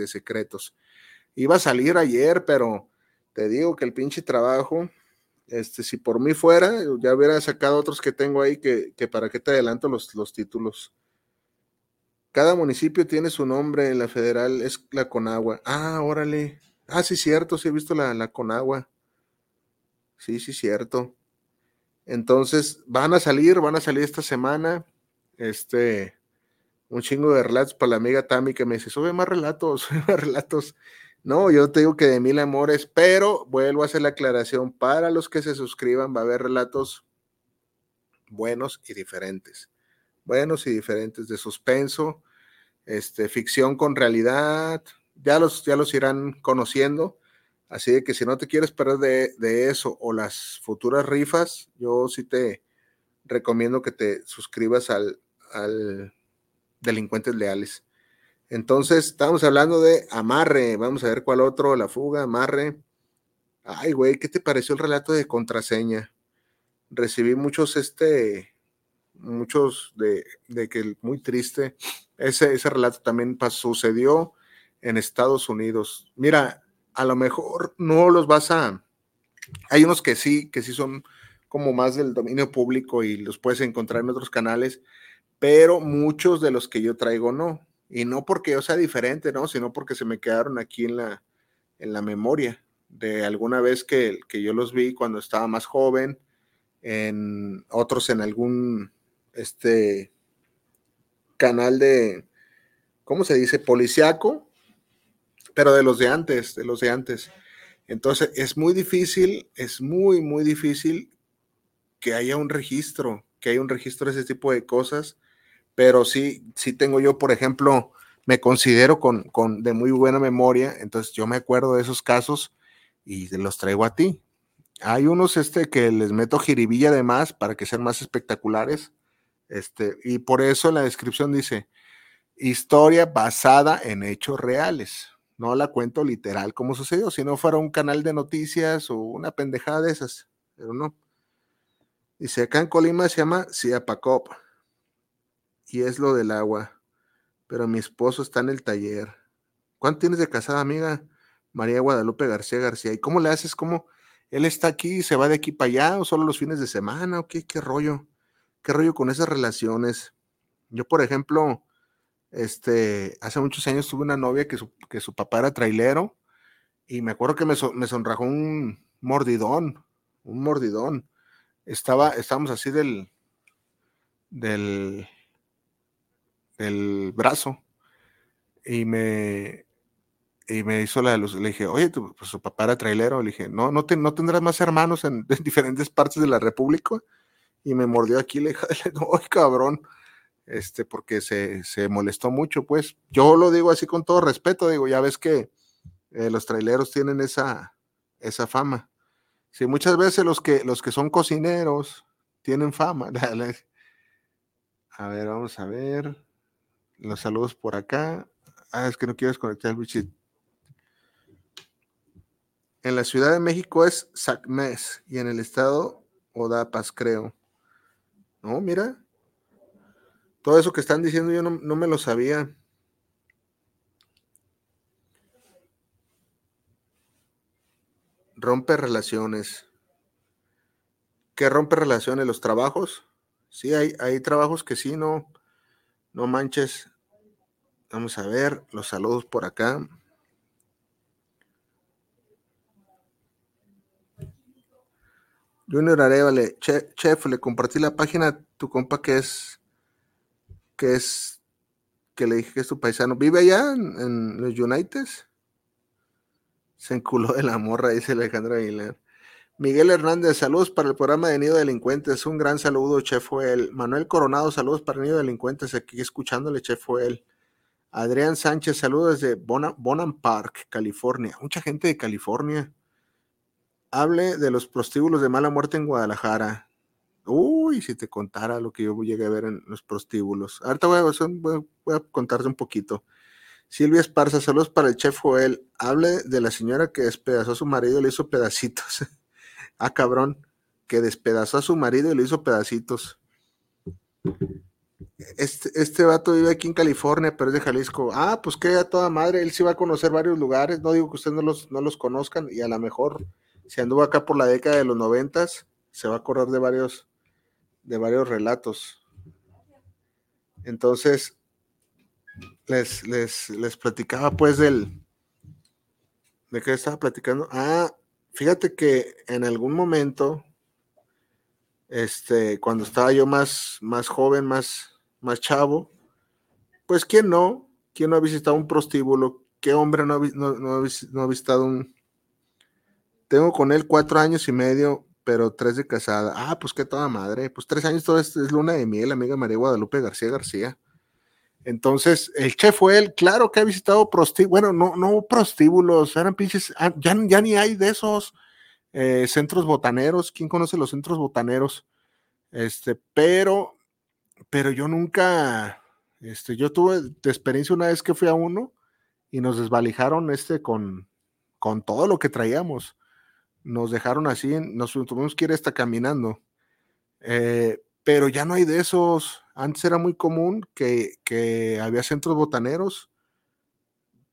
secretos. Iba a salir ayer, pero te digo que el pinche trabajo, este, si por mí fuera, ya hubiera sacado otros que tengo ahí que, que para qué te adelanto los, los títulos. Cada municipio tiene su nombre, en la federal es la Conagua. Ah, órale. Ah, sí, cierto, sí he visto la, la Conagua. Sí, sí, cierto. Entonces, van a salir, van a salir esta semana. Este, un chingo de relatos para la amiga Tami que me dice, sube más relatos, sube más relatos. No, yo te digo que de mil amores, pero vuelvo a hacer la aclaración, para los que se suscriban va a haber relatos buenos y diferentes. Buenos y diferentes de suspenso, este, ficción con realidad, ya los, ya los irán conociendo. Así de que si no te quieres perder de, de, eso o las futuras rifas, yo sí te recomiendo que te suscribas al, al Delincuentes Leales. Entonces, estamos hablando de amarre. Vamos a ver cuál otro, la fuga, amarre. Ay, güey, ¿qué te pareció el relato de contraseña? Recibí muchos, este, muchos de, de que muy triste. Ese, ese relato también sucedió en Estados Unidos. Mira, a lo mejor no los vas a. Hay unos que sí, que sí son como más del dominio público y los puedes encontrar en otros canales, pero muchos de los que yo traigo no. Y no porque yo sea diferente, ¿no? Sino porque se me quedaron aquí en la, en la memoria de alguna vez que, que yo los vi cuando estaba más joven, en otros en algún este canal de, ¿cómo se dice? Policiaco, pero de los de antes, de los de antes. Entonces es muy difícil, es muy, muy difícil que haya un registro, que haya un registro de ese tipo de cosas, pero sí, sí tengo yo, por ejemplo, me considero con, con de muy buena memoria, entonces yo me acuerdo de esos casos y los traigo a ti. hay unos este, que les meto jiribilla de más para que sean más espectaculares. Este, y por eso en la descripción dice historia basada en hechos reales. No la cuento literal como sucedió, si no fuera un canal de noticias o una pendejada de esas, pero no. Dice, acá en Colima se llama Siapacop y es lo del agua, pero mi esposo está en el taller. ¿Cuánto tienes de casada, amiga? María Guadalupe García García. ¿Y cómo le haces? ¿Cómo él está aquí y se va de aquí para allá o solo los fines de semana? ¿O qué, qué rollo? ¿Qué rollo con esas relaciones? Yo, por ejemplo, este, hace muchos años tuve una novia que su, que su papá era trailero y me acuerdo que me, me sonrajó un mordidón, un mordidón. Estaba, estábamos así del, del, del brazo y me, y me hizo la luz. Le dije, oye, tu, pues, su papá era trailero. Le dije, no, no, te- no tendrás más hermanos en, en diferentes partes de la República. Y me mordió aquí, le dije, ay, cabrón este, porque se, se molestó mucho, pues. Yo lo digo así con todo respeto, digo, ya ves que eh, los traileros tienen esa, esa fama. Sí, muchas veces los que, los que son cocineros tienen fama. A ver, vamos a ver. Los saludos por acá. Ah, es que no quiero desconectar el bichit. En la Ciudad de México es SACMES y en el estado Odapas, creo. No, mira, todo eso que están diciendo yo no, no me lo sabía. Rompe relaciones. ¿Qué rompe relaciones? ¿Los trabajos? Sí, hay, hay trabajos que sí, no, no manches. Vamos a ver los saludos por acá. Junior Arevale, che, chef, le compartí la página a tu compa que es que es que le dije que es tu paisano. ¿Vive allá en, los Unites? Se enculó de la morra, dice Alejandra Aguilar. Miguel Hernández, saludos para el programa de Nido Delincuentes. Un gran saludo, Chef Joel. Manuel Coronado, saludos para Nido Delincuentes. Aquí escuchándole, Chef Joel. Adrián Sánchez, saludos desde Bonham Park, California. Mucha gente de California. Hable de los prostíbulos de mala muerte en Guadalajara. Uy, si te contara lo que yo llegué a ver en los prostíbulos. Ahorita voy a, voy contarte un poquito. Silvia Esparza, saludos para el chef Joel. Hable de la señora que despedazó a su marido y le hizo pedacitos. ah, cabrón, que despedazó a su marido y le hizo pedacitos. Este, este vato vive aquí en California, pero es de Jalisco. Ah, pues que a toda madre, él sí va a conocer varios lugares. No digo que ustedes no los, no los conozcan y a lo mejor si anduvo acá por la década de los noventas, se va a acordar de varios, de varios relatos. Entonces, les, les, les platicaba pues del... ¿De qué estaba platicando? Ah, fíjate que en algún momento, este, cuando estaba yo más, más joven, más, más chavo, pues quién no, quién no ha visitado un prostíbulo, qué hombre no ha, no- no no ha visitado un... Tengo con él cuatro años y medio, pero tres de casada. Ah, pues qué toda madre. Pues tres años, todo esto es luna de miel, amiga María Guadalupe García García. Entonces, el chef fue él, claro que ha visitado prostíbulos, bueno, no, no prostíbulos, eran pinches, ah, ya, ya ni hay de esos eh, centros botaneros. ¿Quién conoce los centros botaneros? Este, pero, pero yo nunca, este, yo tuve de experiencia una vez que fui a uno y nos desvalijaron este con, con todo lo que traíamos. Nos dejaron así, nos tuvimos que ir hasta caminando. Eh, pero ya no hay de esos. Antes era muy común que, había centros botaneros.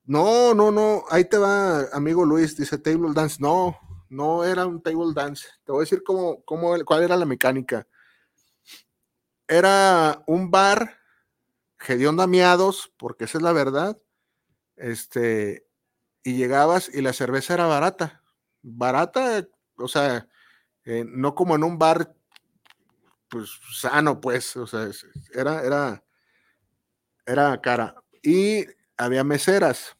No, no, no. Ahí te va, amigo Luis, dice table dance. No, no era un table dance. Te voy a decir cómo, cómo, cuál era la mecánica. Era un bar hedionda miados, porque esa es la verdad. Este, y llegabas y la cerveza era barata. Barata, o sea, eh, no como en un bar pues sano, pues, o sea, era, era, era cara. Y había meseras.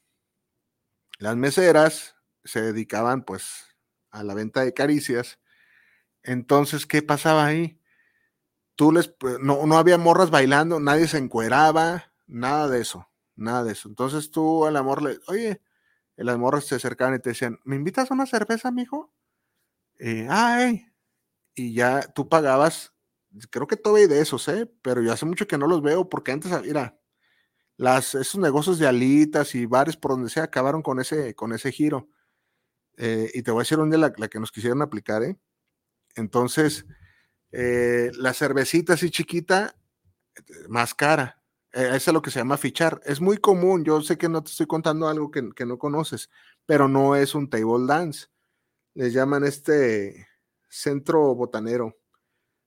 Las meseras se dedicaban, pues, a la venta de caricias. Entonces, ¿qué pasaba ahí? Tú les, pues, no, no había morras bailando, nadie se encueraba, nada de eso, nada de eso. Entonces tú al amor le, oye, las morras se acercaban y te decían, ¿me invitas a una cerveza, mijo? eh, ay, y ya tú pagabas, creo que todavía hay de esos, ¿eh? Pero yo hace mucho que no los veo porque antes, ah, mira, las, esos negocios de alitas y bares por donde se acabaron con ese, con ese giro. Eh, y te voy a decir dónde la, la que nos quisieron aplicar, ¿eh? Entonces, eh, la cervecita así chiquita, más cara. Eh, es lo que se llama fichar. Es muy común. Yo sé que no te estoy contando algo que, que no conoces, pero no es un table dance. Les llaman este centro botanero.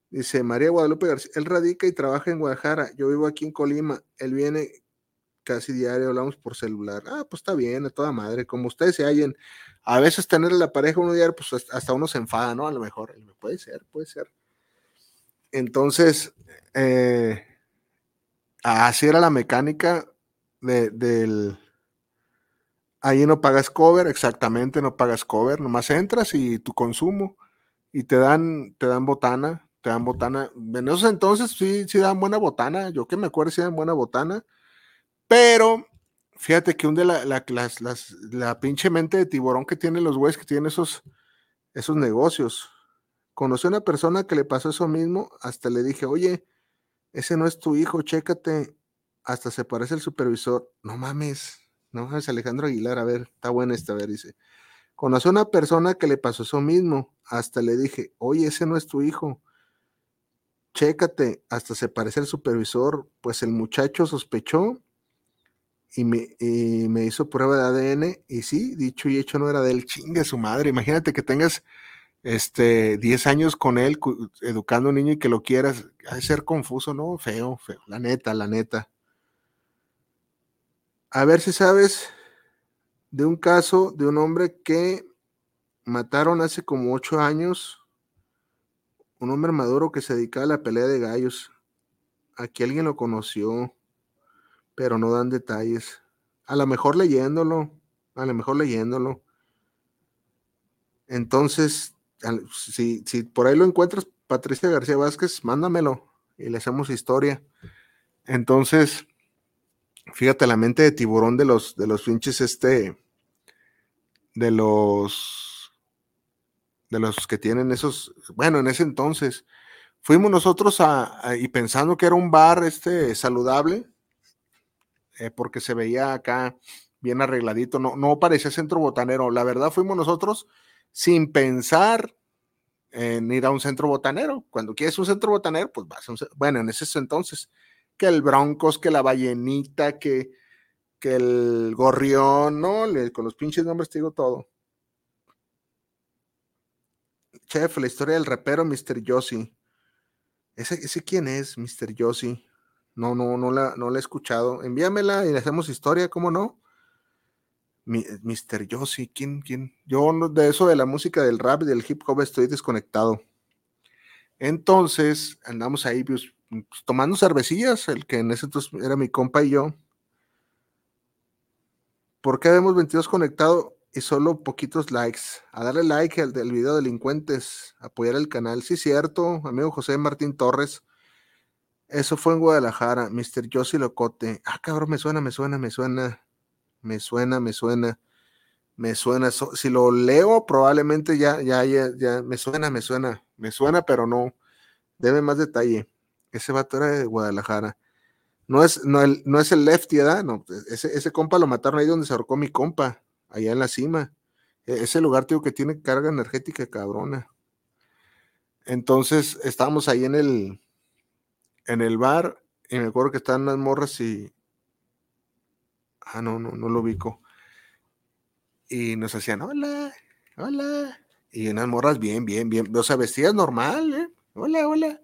Dice María Guadalupe García, él radica y trabaja en Guadalajara. Yo vivo aquí en Colima. Él viene casi diario, hablamos por celular. Ah, pues está bien, a toda madre. Como ustedes se hallen, a veces tener la pareja uno diario, pues hasta- hasta uno se enfada, ¿no? A lo mejor. Puede ser, puede ser. Entonces, eh, así era la mecánica de- del... Ahí no pagas cover, exactamente, no pagas cover, nomás entras y tu consumo y te dan, te dan botana, te dan botana. En esos entonces sí, sí dan buena botana, yo que me acuerdo sí dan buena botana, pero fíjate que un de la, la, las- las- la pinche mente de tiburón que tienen los güeyes que tienen esos, esos negocios. Conocí a una persona que le pasó eso mismo, hasta le dije, oye, ese no es tu hijo, chécate, hasta se parece al supervisor. No mames, no mames, Alejandro Aguilar, a ver, está buena esta, a ver, dice. Conocí a una persona que le pasó eso mismo, hasta le dije, oye, ese no es tu hijo, chécate, hasta se parece al supervisor, pues el muchacho sospechó y me, y me hizo prueba de ADN y sí, dicho y hecho no era de él, chingue su madre, imagínate que tengas este 10 años con él educando a un niño y que lo quieras, ha de ser confuso, ¿no? Feo, feo, la neta, la neta. A ver si sabes de un caso de un hombre que mataron hace como 8 años, un hombre maduro que se dedicaba a la pelea de gallos. Aquí alguien lo conoció, pero no dan detalles. A lo mejor leyéndolo, a lo mejor leyéndolo. Entonces, si, si por ahí lo encuentras, Patricia García Vázquez, mándamelo y le hacemos historia. Entonces, fíjate la mente de tiburón de los, de los pinches, este, de los, de los que tienen esos, bueno, en ese entonces, fuimos nosotros a, a- y pensando que era un bar, este, saludable, eh, porque se veía acá bien arregladito, no, no parecía centro botanero. La verdad, fuimos nosotros sin pensar en ir a un centro botanero. Cuando quieres un centro botanero, pues vas a un Bueno, en ese entonces, que el Broncos, que la ballenita, que, que el gorrión, ¿no? Con los pinches nombres te digo todo. Chef, la historia del rapero Mr. Yossi. ¿Ese, ese quién es, Mr. Yossi? No, no, no la, no la he escuchado. Envíamela y le hacemos historia, ¿cómo no? Mr. Yossi, ¿quién, quién? Yo no- de eso de la música del rap y del hip hop estoy desconectado. Entonces, andamos ahí pues, pues, tomando cervecillas, el que en ese entonces era mi compa y yo. ¿Por qué vemos 22 conectado y solo poquitos likes? A darle like al del video delincuentes, apoyar el canal. Sí, cierto, amigo José Martín Torres. Eso fue en Guadalajara, Mr. Yossi Locote. Ah, cabrón, me suena, me suena, me suena. Me suena, me suena. Me suena. Si lo leo, probablemente ya, ya, ya, ya. Me suena, me suena. Me suena, pero no. Debe más detalle. Ese vato era de Guadalajara. No es, no, el, es el lefty, ¿verdad? No, ese, ese compa lo mataron ahí donde se ahorcó mi compa, allá en la cima. E- ese lugar, tío, que tiene carga energética cabrona. Entonces, estábamos ahí en el, en el bar y me acuerdo que estaban unas morras y... Ah, no, no, no lo ubico. Y nos hacían, hola, hola. Y unas morras bien, bien, bien. O sea, vestidas normal, ¿eh? Hola, hola.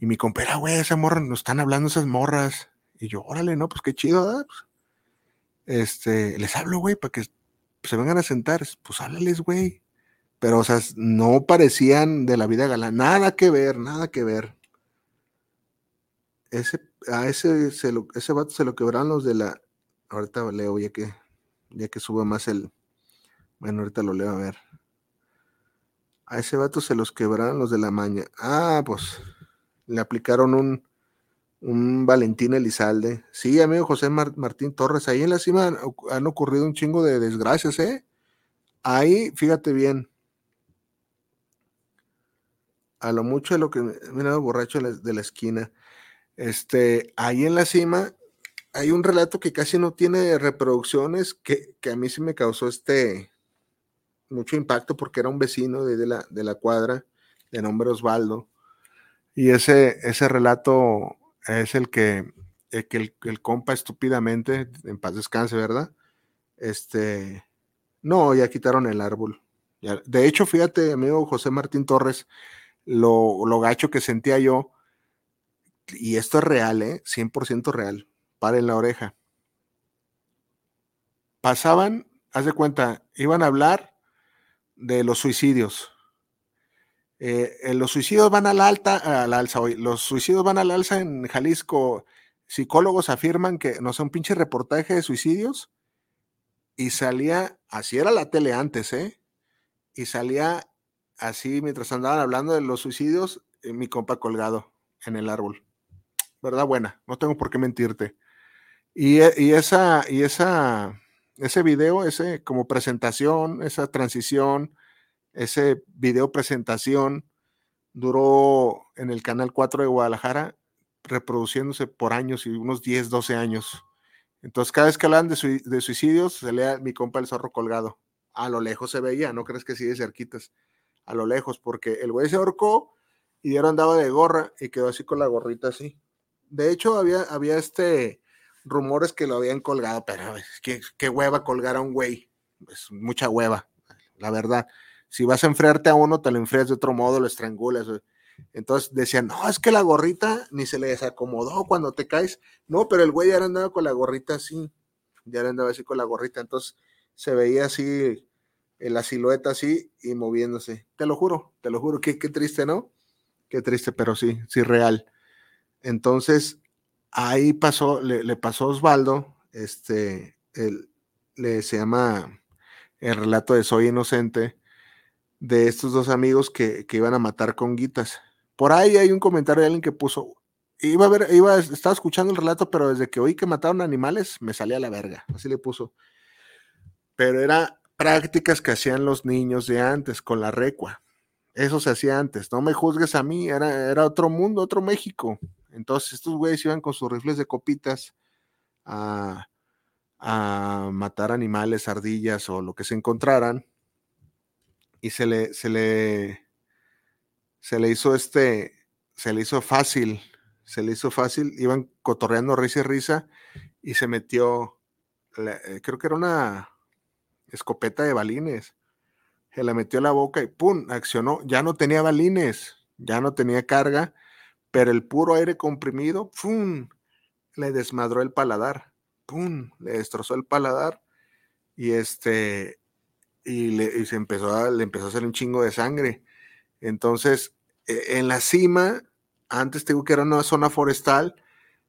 Y mi compera, güey, esa morra, nos están hablando esas morras. Y yo, órale, no, pues qué chido. Pues, este, les hablo, güey, para que se vengan a sentar. Pues háblales, güey. Pero, o sea, no parecían de la vida galán. Nada que ver, nada que ver. Ese, a ese, ese vato se lo quebraron los de la. Ahorita leo, ya que, ya que sube más el. Bueno, ahorita lo leo a ver. A ese vato se los quebraron los de la maña. Ah, pues le aplicaron un, un Valentín Elizalde. Sí, amigo José Mar- Martín Torres, ahí en la cima han, han ocurrido un chingo de desgracias, ¿eh? Ahí, fíjate bien, a lo mucho de lo que mira borracho de la esquina. Este, ahí en la cima hay un relato que casi no tiene reproducciones, que, que a mí sí me causó este mucho impacto porque era un vecino de, de la, de la cuadra de nombre Osvaldo. Y ese, ese relato es el que, el, el, el compa estúpidamente, en paz descanse, ¿verdad? Este, no, ya quitaron el árbol. De hecho, fíjate, amigo José Martín Torres, lo, lo gacho que sentía yo, y esto es real, ¿eh? 100% real. Paren la oreja. Pasaban, haz de cuenta, iban a hablar de los suicidios. Eh, eh, los suicidios van al alta, al alza hoy. Los suicidios van al alza en Jalisco. Psicólogos afirman que no sé, un pinche reportaje de suicidios y salía, así era la tele antes, ¿eh? Y salía así mientras andaban hablando de los suicidios, eh, mi compa colgado en el árbol. ¿Verdad? Buena, no tengo por qué mentirte. Y, e- y esa, y esa, ese video, ese como presentación, esa transición, ese video presentación duró en el Canal 4 de Guadalajara reproduciéndose por años y unos 10, 12 años. Entonces, cada vez que hablan de suicidios, se lea mi compa el zorro colgado. A lo lejos se veía, no crees que sí de cerquitas. A lo lejos, porque el güey se ahorcó y ahora andaba de gorra y quedó así con la gorrita así. De hecho, había, había este rumores que lo habían colgado, pero es que qué hueva colgar a un güey. Es mucha hueva, la verdad. Si vas a enfriarte a uno, te lo enfrías de otro modo, lo estrangulas. güey. Entonces decían, no, es que la gorrita ni se le desacomodó cuando te caes. No, pero el güey ya andaba con la gorrita así. Ya andaba así con la gorrita. Entonces se veía así en la silueta así y moviéndose. Te lo juro, te lo juro. Qué, qué triste, ¿no? Qué triste, pero sí, sí real. Entonces, ahí pasó, le, pasó a Osvaldo, este, el, le, se llama el relato de Soy Inocente, de estos dos amigos que, que iban a matar con guitas. Por ahí hay un comentario de alguien que puso, iba a ver, iba, estaba escuchando el relato, pero desde que oí que mataron animales, me salía a la verga, así le puso. Pero era prácticas que hacían los niños de antes con la recua. Eso se hacía antes. No me juzgues a mí, era, era otro mundo, otro México. Entonces estos güeyes iban con sus rifles de copitas a, a matar animales, ardillas o lo que se encontraran. Y se le, se le, se le hizo este, se le hizo fácil, se le hizo fácil, iban cotorreando risa y risa y se metió, eh, creo que era una escopeta de balines, se la metió a la boca y ¡pum! accionó, ya no tenía balines, ya no tenía carga, pero el puro aire comprimido, ¡pum! le desmadró el paladar, ¡pum! le destrozó el paladar y este, y, le, y se empezó a, le empezó a hacer un chingo de sangre. Entonces, eh, en la cima, antes te digo que era una zona forestal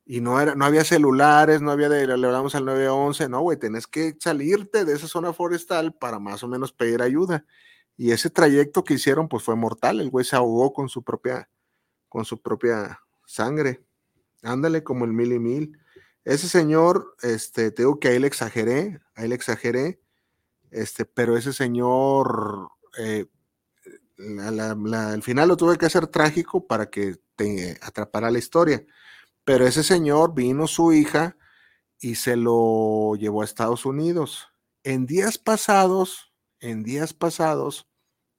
y no, era, no había celulares, no había de, le hablamos al 911, no, güey, tenés que salirte de esa zona forestal para más o menos pedir ayuda. Y ese trayecto que hicieron, pues fue mortal, el güey se ahogó con su propia, con su propia sangre. Ándale como el mil y mil. Ese señor, este, te que ahí le exageré, ahí le exageré, este, pero ese señor, eh, al final lo tuve que hacer trágico para que te atrapara la historia. Pero ese señor vino su hija y se lo llevó a Estados Unidos. En días pasados, en días pasados,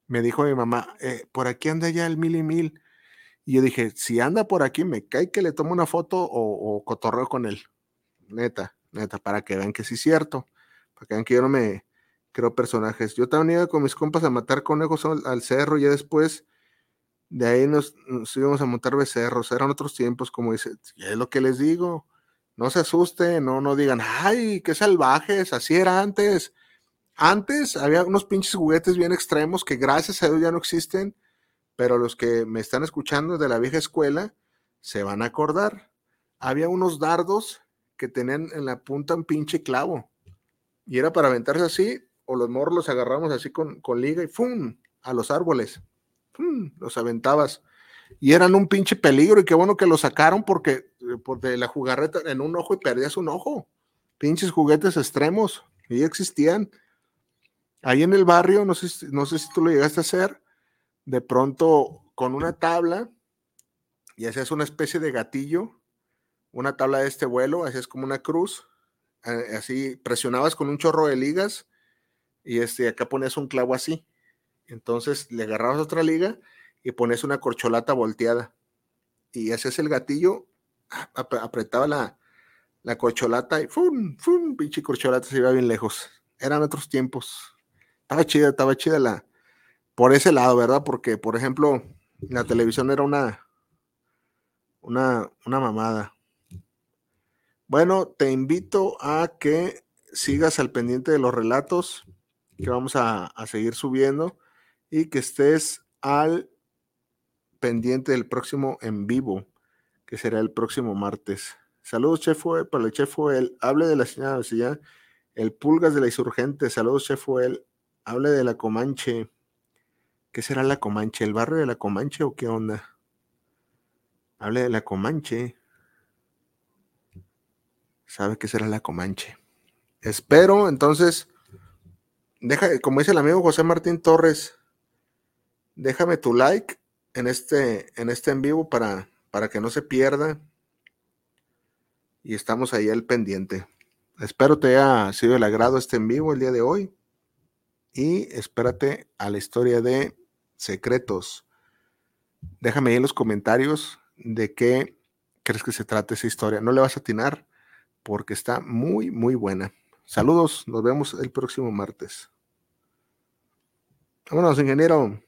me dijo mi mamá, "Eh, por aquí anda ya el mil y mil. Y yo dije, si anda por aquí, me cae que le tomo una foto o, cotorreo con él. Neta, neta, para que vean que sí es cierto. Para que vean que yo no me creo personajes. Yo también iba con mis compas a matar conejos al, al cerro y ya después de ahí nos, íbamos a montar becerros. Eran otros tiempos, como dice, es lo que les digo. No se asusten, no, no digan, ay, qué salvajes, así era antes. Antes había unos pinches juguetes bien extremos que gracias a Dios ya no existen, pero los que me están escuchando de la vieja escuela se van a acordar. Había unos dardos que tenían en la punta un pinche clavo y era para aventarse así, o los morros los agarramos así con, con liga y ¡fum! a los árboles. ¡Fum! Los aventabas. Y eran un pinche peligro y qué bueno que lo sacaron porque, porque la jugarreta en un ojo y perdías un ojo. Pinches juguetes extremos, y existían. Ahí en el barrio, no sé, no sé si tú lo llegaste a hacer, de pronto con una tabla y hacías una especie de gatillo, una tabla de este vuelo, hacías como una cruz, eh, así presionabas con un chorro de ligas y este, acá ponías un clavo así. Entonces le agarrabas otra liga y ponías una corcholata volteada y hacías el gatillo, ap- apretaba la, la corcholata y ¡fum! ¡fum! Pinche corcholata se iba bien lejos. Eran otros tiempos. Estaba chida, estaba chida la. Por ese lado, ¿verdad? Porque, por ejemplo, la televisión era una. Una, una mamada. Bueno, te invito a que sigas al pendiente de los relatos que vamos a, a seguir subiendo y que estés al pendiente del próximo en vivo, que será el próximo martes. Saludos, Chef Fuel, para el Chef Fuel. Hable de la señora el Pulgas de la Insurgente. Saludos, Chef Fuel. Hable de la Comanche. ¿Qué será la Comanche? ¿El barrio de la Comanche o qué onda? Hable de la Comanche. ¿Sabe qué será la Comanche? Espero, entonces, deja, como dice el amigo José Martín Torres, déjame tu like en este en este en vivo para, para que no se pierda. Y estamos ahí al pendiente. Espero te haya sido el agrado este en vivo el día de hoy. Y espérate a la historia de secretos. Déjame ahí en los comentarios de qué crees que se trata esa historia. No le vas a atinar porque está muy, muy buena. Saludos, nos vemos el próximo martes. Vámonos, ingeniero.